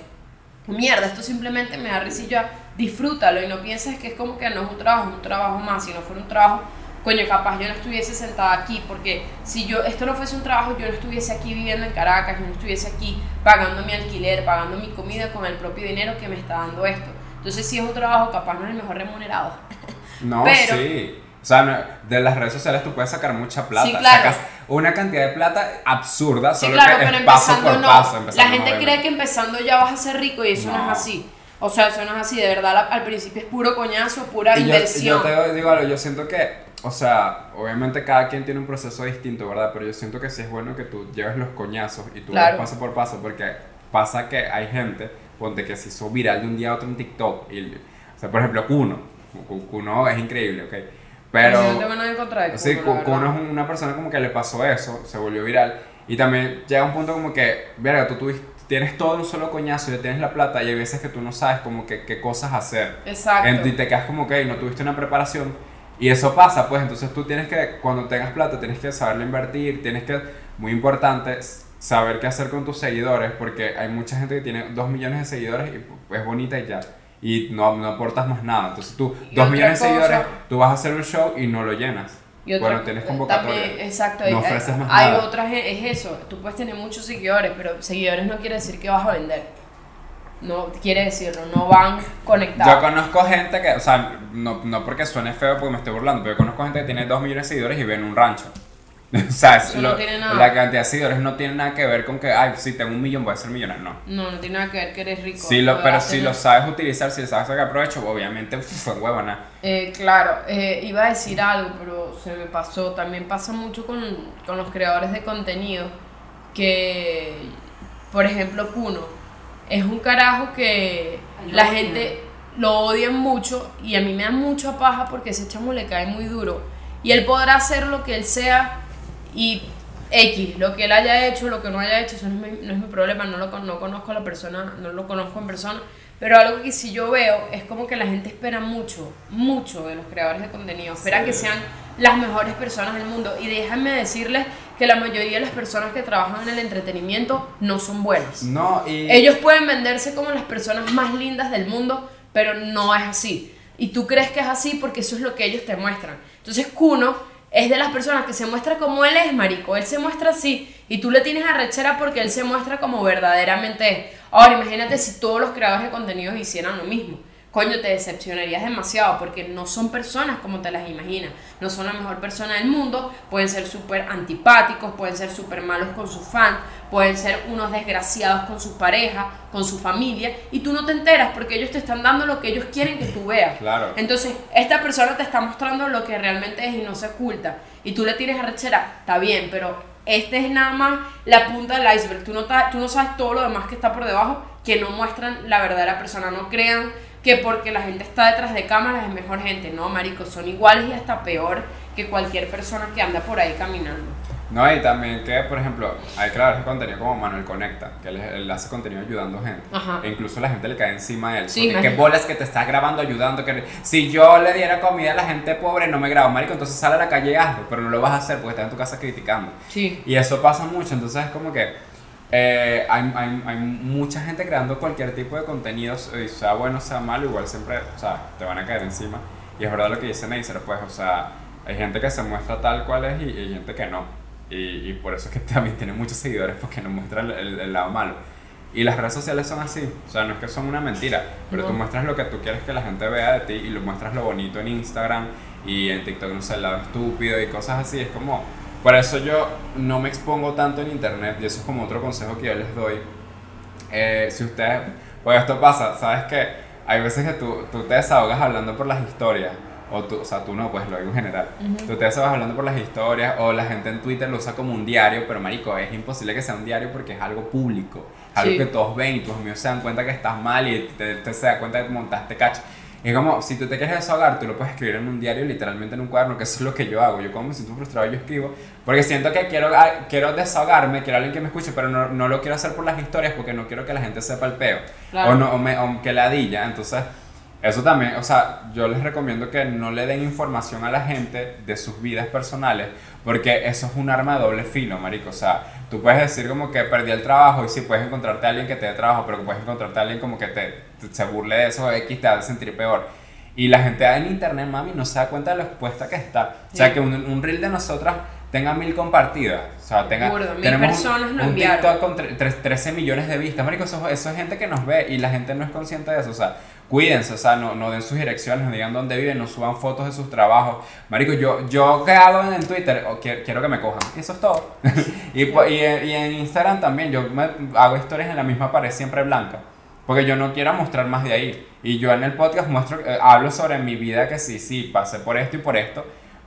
Mierda, esto simplemente me da ya, disfrútalo y no pienses que es como que no es un trabajo, un trabajo más, si no fuera un trabajo, coño, capaz yo no estuviese sentada aquí, porque si yo, esto no fuese un trabajo, yo no estuviese aquí viviendo en Caracas, yo no estuviese aquí pagando mi alquiler, pagando mi comida con el propio dinero que me está dando esto. Entonces si es un trabajo, capaz no es el mejor remunerado. No, Pero- sí. O sea, de las redes sociales tú puedes sacar mucha plata. Sí, claro. Sacas una cantidad de plata absurda, Sí, solo claro, que pero es paso empezando por no. paso. la no, gente cree que empezando ya vas a ser rico y eso no, No. es así. O sea, eso no es así, de verdad, al principio es puro coñazo, pura Y yo, inversión. yo te digo algo, yo siento que, o sea, obviamente cada quien tiene un proceso distinto, ¿verdad? Pero yo siento que sí es bueno que tú lleves los coñazos y tú Claro. vas paso por paso, porque pasa que hay gente, ponte que se hizo viral de un día a otro en TikTok. Y, o sea, por ejemplo, Kuno. Ku- Kuno es increíble, ¿ok? Pero... Yo no tengo nada en contra de Sí, Kuno, Kuno es una persona como que le pasó eso, se volvió viral. Y también llega un punto como que, verga, tú tuviste- tienes todo en un solo coñazo y ya tienes la plata y hay veces que tú no sabes como que qué cosas hacer. Exacto. Y te quedas como que no tuviste una preparación. Y eso pasa, pues entonces tú tienes que, cuando tengas plata, tienes que saberlo invertir, tienes que, muy importante, saber qué hacer con tus seguidores, porque hay mucha gente que tiene dos millones de seguidores y es bonita y ya. Y no, no aportas más nada. Entonces tú, Y dos otra millones de seguidores, tú vas a hacer un show y no lo llenas. Y otra- bueno, tienes convocatoria. también, exacto, No hay, ofreces más hay nada. otras, es eso, tú puedes tener muchos seguidores, pero seguidores no quiere decir que vas a vender. No quiere decirlo, no van Yo conectados. conozco gente que, o sea, no, no porque suene feo porque me estoy burlando, pero yo conozco gente que tiene 2 millones de seguidores y vive en un rancho. o sea, es Eso no lo- tiene nada. la cantidad de seguidores no tiene nada que ver con que, ay, si tengo un millón voy a ser millonario. No. No, no tiene nada que ver que eres rico. Sí, lo, pero si lo sabes utilizar, si le sabes sacar provecho, obviamente fue huevona. Eh, claro, eh, iba a decir algo, pero se me pasó. También pasa mucho con, con los creadores de contenido que, por ejemplo, Kuno es un carajo que Ay, la no, gente lo odia mucho y a mí me da mucha paja porque ese chamo le cae muy duro. Y él podrá hacer lo que él sea y X, lo que él haya hecho, lo que no haya hecho, eso no es mi, no es mi problema, no, lo, no conozco a la persona, no lo conozco en persona, pero algo que sí yo veo es como que la gente espera mucho, mucho de los creadores de contenido, espera Sí. que sean las mejores personas del mundo y déjenme decirles que la mayoría de las personas que trabajan en el entretenimiento no son buenas. No, y. Ellos pueden venderse como las personas más lindas del mundo, pero no es así. Y tú crees que es así porque eso es lo que ellos te muestran. Entonces Kuno es de las personas que se muestra como él es, marico. Él se muestra así y tú le tienes arrechera porque él se muestra como verdaderamente es. Ahora imagínate si todos los creadores de contenidos hicieran lo mismo. Coño, te decepcionarías demasiado porque no son personas como te las imaginas. No son la mejor persona del mundo. Pueden ser súper antipáticos, pueden ser súper malos con sus fans, pueden ser unos desgraciados con sus parejas, con su familia. Y tú no te enteras porque ellos te están dando lo que ellos quieren que tú veas. Claro. Entonces, esta persona te está mostrando lo que realmente es y no se oculta. Y tú le tienes arrechera, está bien, pero este es nada más la punta del iceberg. Tú no, tú no sabes todo lo demás que está por debajo, que no muestran la verdadera persona. No crean que porque la gente está detrás de cámaras es mejor gente. No, marico, son iguales y hasta peor que cualquier persona que anda por ahí caminando. No, y también que, por ejemplo, hay creadores de contenido como Manuel Conecta, que él, él hace contenido ayudando gente. Ajá. E incluso la gente le cae encima de él. Sí, porque qué bolas que te estás grabando ayudando. Que si yo le diera comida a la gente pobre, no me grabo, marico. Entonces sale a la calle y hazlo, pero no lo vas a hacer porque estás en tu casa criticando. Sí. Y eso pasa mucho, entonces es como que eh, hay, hay, hay mucha gente creando cualquier tipo de contenidos, eh, sea bueno, sea malo, igual siempre, o sea, te van a caer encima. Y es verdad lo que dice Neisser, pues, o sea, hay gente que se muestra tal cual es y, y hay gente que no. Y, y por eso es que también tiene muchos seguidores porque no muestra el, el- el lado malo. Y las redes sociales son así, o sea, no es que son una mentira, pero No. tú muestras lo que tú quieres que la gente vea de ti y lo muestras lo bonito en Instagram y en TikTok, no sé, el lado estúpido y cosas así. Es como, por eso yo no me expongo tanto en internet y eso es como otro consejo que yo les doy. Eh, si ustedes, pues esto pasa, sabes que hay veces que tú, tú te desahogas hablando por las historias. O, tú, o sea, tú no, pues lo digo en general. Tú te desahogas hablando por las historias o la gente en Twitter lo usa como un diario, pero marico, es imposible que sea un diario porque es algo público. Algo Sí. que todos ven y tus amigos se dan cuenta que estás mal y te, te se da cuenta que montaste cacho. Es como, si tú te quieres desahogar, tú lo puedes escribir en un diario, literalmente en un cuaderno, que eso es lo que yo hago. Yo como me siento frustrado, yo escribo, porque siento que quiero, ah, quiero desahogarme, quiero alguien que me escuche, pero no, no lo quiero hacer por las historias porque no quiero que la gente sepa el peo. Claro. O, no, o, me, o que ladilla. Entonces, eso también, o sea, yo les recomiendo que no le den información a la gente de sus vidas personales, porque eso es un arma de doble filo, marico. O sea, tú puedes decir como que perdí el trabajo y sí puedes encontrarte a alguien que te dé trabajo, pero puedes encontrarte a alguien como que te, te- se burle de eso, X te hace sentir peor. Y la gente en internet, mami, no se da cuenta de lo expuesta que está. O sea, que un, un reel de nosotras tenga mil compartidas. O sea, tenga. Mil tenemos un- personas lo un. TikTok con tre- tre- 13 millones de vistas. Marico, eso, eso es gente que nos ve y la gente no es consciente de eso. O sea, cuídense, o sea, no, no den sus direcciones, no digan dónde viven, no suban fotos de sus trabajos. Marico, yo, yo que hago en Twitter, o quiero, quiero que me cojan. Y eso es todo. y, po- y, en- y en Instagram también, yo me, hago historias en la misma pared, siempre blanca. Porque yo no quiero mostrar más de ahí. Y yo en el podcast muestro, eh, hablo sobre mi vida que sí, sí, pasé por esto y por esto.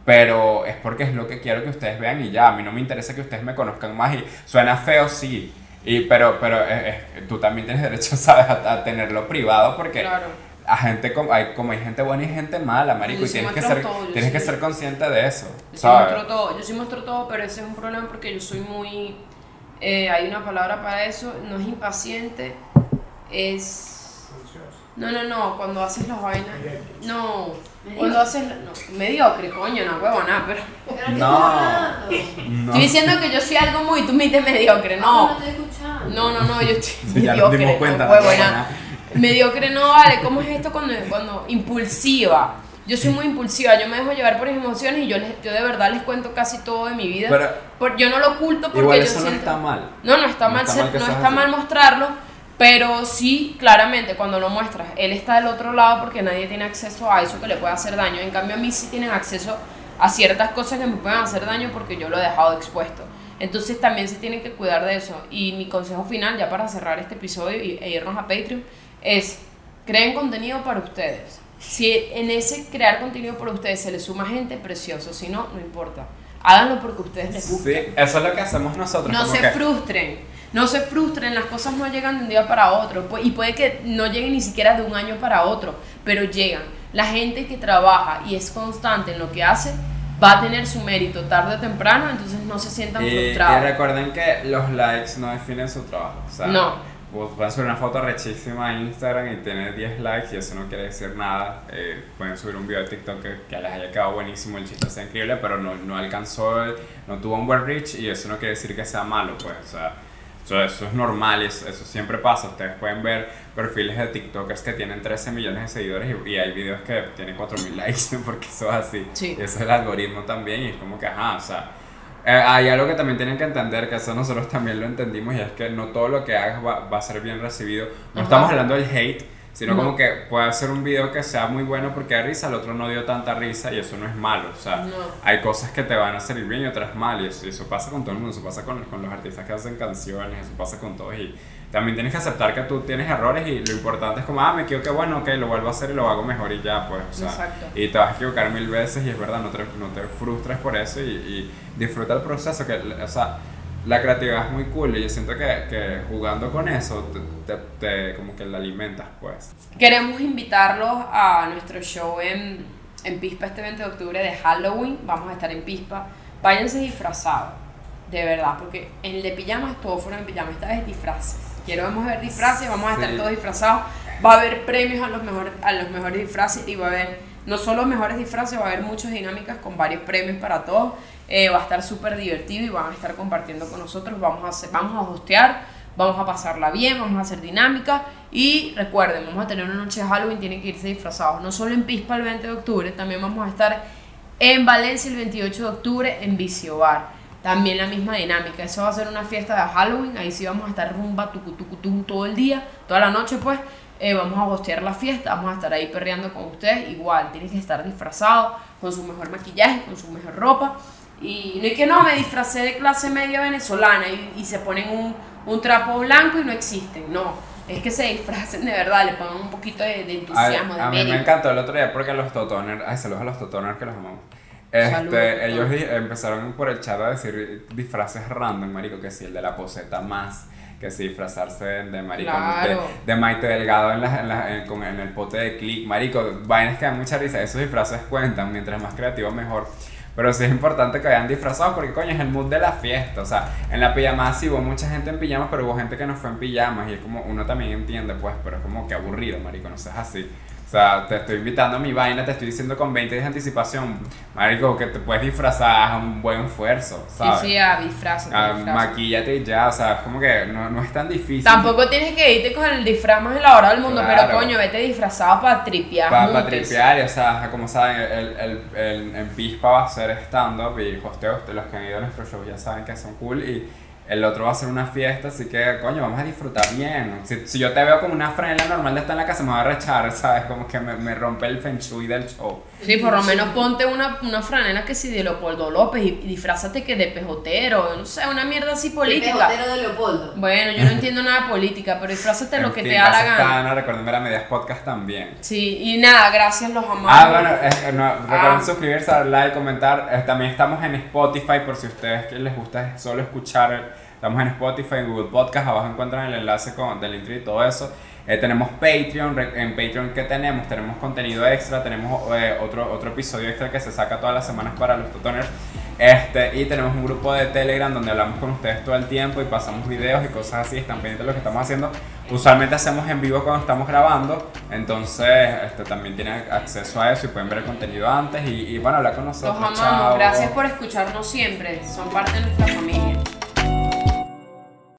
Pero es porque es lo que quiero que ustedes vean y ya. A mí no me interesa que ustedes me conozcan más. Y suena feo, sí. Y, pero pero eh, eh, tú también tienes derecho, ¿sabes? A, a tenerlo privado porque Claro. a gente como hay, como hay gente buena y gente mala, marico. Yo Y sí tienes que ser, todo, tienes sí- que ser consciente de eso. Yo sí muestro todo, yo sí muestro todo, pero ese es un problema porque yo soy muy... eh, hay una palabra para eso, no es impaciente, es... No, no, no, cuando haces las vainas... No, cuando haces... No, mediocre, coño, no, huevona, pero... ¿Pero No. Estoy diciendo que yo soy algo muy... Tú me dices mediocre, No, no. no escuchando. No, no, no, yo estoy Sí, ya nos mediocre, dimos no, cuenta, no. Mediocre no vale, ¿cómo es esto cuando, cuando impulsiva? Yo soy muy impulsiva, yo me dejo llevar por mis emociones y yo, les, yo de verdad les cuento casi todo de mi vida. Pero Por- yo no lo oculto porque igual yo eso no siento... está mal. No, no está No mal, está ser- mal que no está así. mal mostrarlo, pero sí, claramente, cuando lo muestras, él está del otro lado porque nadie tiene acceso a eso que le puede hacer daño. En cambio, a mí sí tienen acceso a ciertas cosas que me pueden hacer daño porque yo lo he dejado expuesto. Entonces también se tienen que cuidar de eso. Y mi consejo final, ya para cerrar este episodio y, e irnos a Patreon, es creen contenido para ustedes. Si en ese crear contenido para ustedes se les suma gente, precioso. Si no, no importa. Háganlo porque a ustedes les gusta. Sí, eso es lo que hacemos nosotros. No se que- frustren, no se frustren, las cosas no llegan de un día para otro y puede que no lleguen ni siquiera de un año para otro, pero llegan. La gente que trabaja y es constante en lo que hace, va a tener su mérito tarde o temprano, entonces no se sientan Y, y frustrados. recuerden que los likes no definen su trabajo. O sea, No. Pueden subir una foto rechísima a Instagram y tener 10 likes y eso no quiere decir nada. Eh, pueden subir un video de TikTok que, que les haya quedado buenísimo, el chiste sea increíble, pero no, no alcanzó, no tuvo un buen reach y eso no quiere decir que sea malo, pues. O sea, eso, eso es normal, eso, eso siempre pasa. Ustedes pueden ver perfiles de TikTokers que tienen 13 millones de seguidores y, y hay videos que tienen 4000 likes porque eso es así. Sí. Y eso es el algoritmo también y es como que, ajá, o sea. eh, hay algo que también tienen que entender, que eso nosotros también lo entendimos, y es que no todo lo que hagas va, va a ser bien recibido. No Ajá. estamos hablando del hate, sino No. como que puede ser un video que sea muy bueno porque da risa, el otro no dio tanta risa y eso no es malo. O sea, No. hay cosas que te van a salir bien y otras mal, y eso, y eso pasa con todo el mundo, eso pasa con, con los artistas que hacen canciones, eso pasa con todos. Y también tienes que aceptar que tú tienes errores y lo importante es como, ah, me equivoqué, bueno, ok, lo vuelvo a hacer y lo hago mejor y ya, pues. O sea, Exacto. y te vas a equivocar mil veces y es verdad, no te, no te frustres por eso y, y disfruta el proceso, que, o sea, la creatividad es muy cool y yo siento que, que jugando con eso te, te- te- como que la alimentas, pues. Queremos invitarlos a nuestro show en, en Pispa este 20 de octubre de Halloween. Vamos a estar en Pispa. Váyanse disfrazados, de verdad, porque en el de pijamas todos fueron en pijamas, esta vez disfraces. A ver disfraces, vamos a estar Sí. todos disfrazados. Va a haber premios a los, mejores a los mejores disfraces y va a haber no solo mejores disfraces, va a haber muchas dinámicas con varios premios para todos. Eh, va a estar súper divertido y van a estar compartiendo con nosotros. Vamos a, hacer, vamos a hostear, vamos a pasarla bien, vamos a hacer dinámica. Y recuerden, vamos a tener una noche de Halloween, tienen que irse disfrazados. No solo en Pispa el 20 de octubre, también vamos a estar en Valencia el 28 de octubre en Vicio Bar. También la misma dinámica. Eso va a ser una fiesta de Halloween. Ahí sí vamos a estar rumba, tucu, tucu, tum, todo el día, toda la noche, pues. Eh, vamos a hostear la fiesta, vamos a estar ahí perreando con ustedes. Igual, tienen que estar disfrazados, con su mejor maquillaje, con su mejor ropa. Y no es que no, me disfracé de clase media venezolana y, y se ponen un, un trapo blanco y no existen. No, es que se disfracen de verdad, le pongan un poquito de, de A, entusiasmo, de a mí me encantó el otro día porque los Totoners, ay, saludos a los Totoners que los amamos. Saludos, Este, ellos empezaron por el chat a decir disfraces random, marico, que si el de la poseta más, que si disfrazarse de marico, Claro. de, de Maite Delgado en, la- en, la- en- con, en el pote de click, marico, vainas que dan mucha risa, esos disfraces cuentan, mientras más creativo mejor. Pero sí es importante que vayan disfrazados porque coño es el mood de la fiesta. O sea, en la pijamada sí hubo mucha gente en pijamas, pero hubo gente que no fue en pijamas. Y es como, uno también entiende, pues, pero es como que aburrido, marico, no seas así. O sea, te estoy invitando a mi vaina, te estoy diciendo con 20 días de anticipación, marico, que te puedes disfrazar, haz un buen esfuerzo, Sí, ¿sabes? sí, a disfraces. Ah, disfraces. maquíllate y ya, o sea, es como que no, no es tan difícil. Tampoco tienes que irte con el disfraz más elaborado del mundo, Claro. pero coño, vete disfrazado para tripear. Para juntos. tripear, y, o sea, como saben, el, el, el- en Pispa va a ser stand-up y hosteo, los que han ido a nuestro show ya saben que son cool y el otro va a ser una fiesta, así que, coño, vamos a disfrutar bien. Si, si yo te veo como una franela normal de estar en la casa, me va a rechar, ¿sabes? Como que me, me rompe el feng shui del show. Sí, por lo menos ponte una, una franela que si de Leopoldo López y, y disfrázate que de pejotero, no sé, una mierda así política. Pejotero de Leopoldo. Bueno, yo no entiendo nada de política, pero disfrázate lo que fin, te da la gana. Recuerden ver a Medias Podcast también. Sí, y nada, gracias, los amamos. Ah, bueno, no, recuerden Ah. suscribirse, dar like, comentar. Eh, también estamos en Spotify por si a ustedes que les gusta solo escuchar. Estamos en Spotify, en Google Podcast. Abajo encuentran el enlace con, del intro y todo eso. Eh, tenemos Patreon. re- En Patreon, ¿qué tenemos? Tenemos contenido extra. Tenemos eh, otro, otro episodio extra que se saca todas las semanas para los tutoners. Este, y tenemos un grupo de Telegram donde hablamos con ustedes todo el tiempo y pasamos videos y cosas así. Están pendientes de lo que estamos haciendo. Usualmente hacemos en vivo cuando estamos grabando. Entonces, este, también tienen acceso a eso y pueden ver el contenido antes. Y, y bueno, hablar con Los nosotros. amamos, Chao. gracias por escucharnos siempre, son parte de nuestra familia.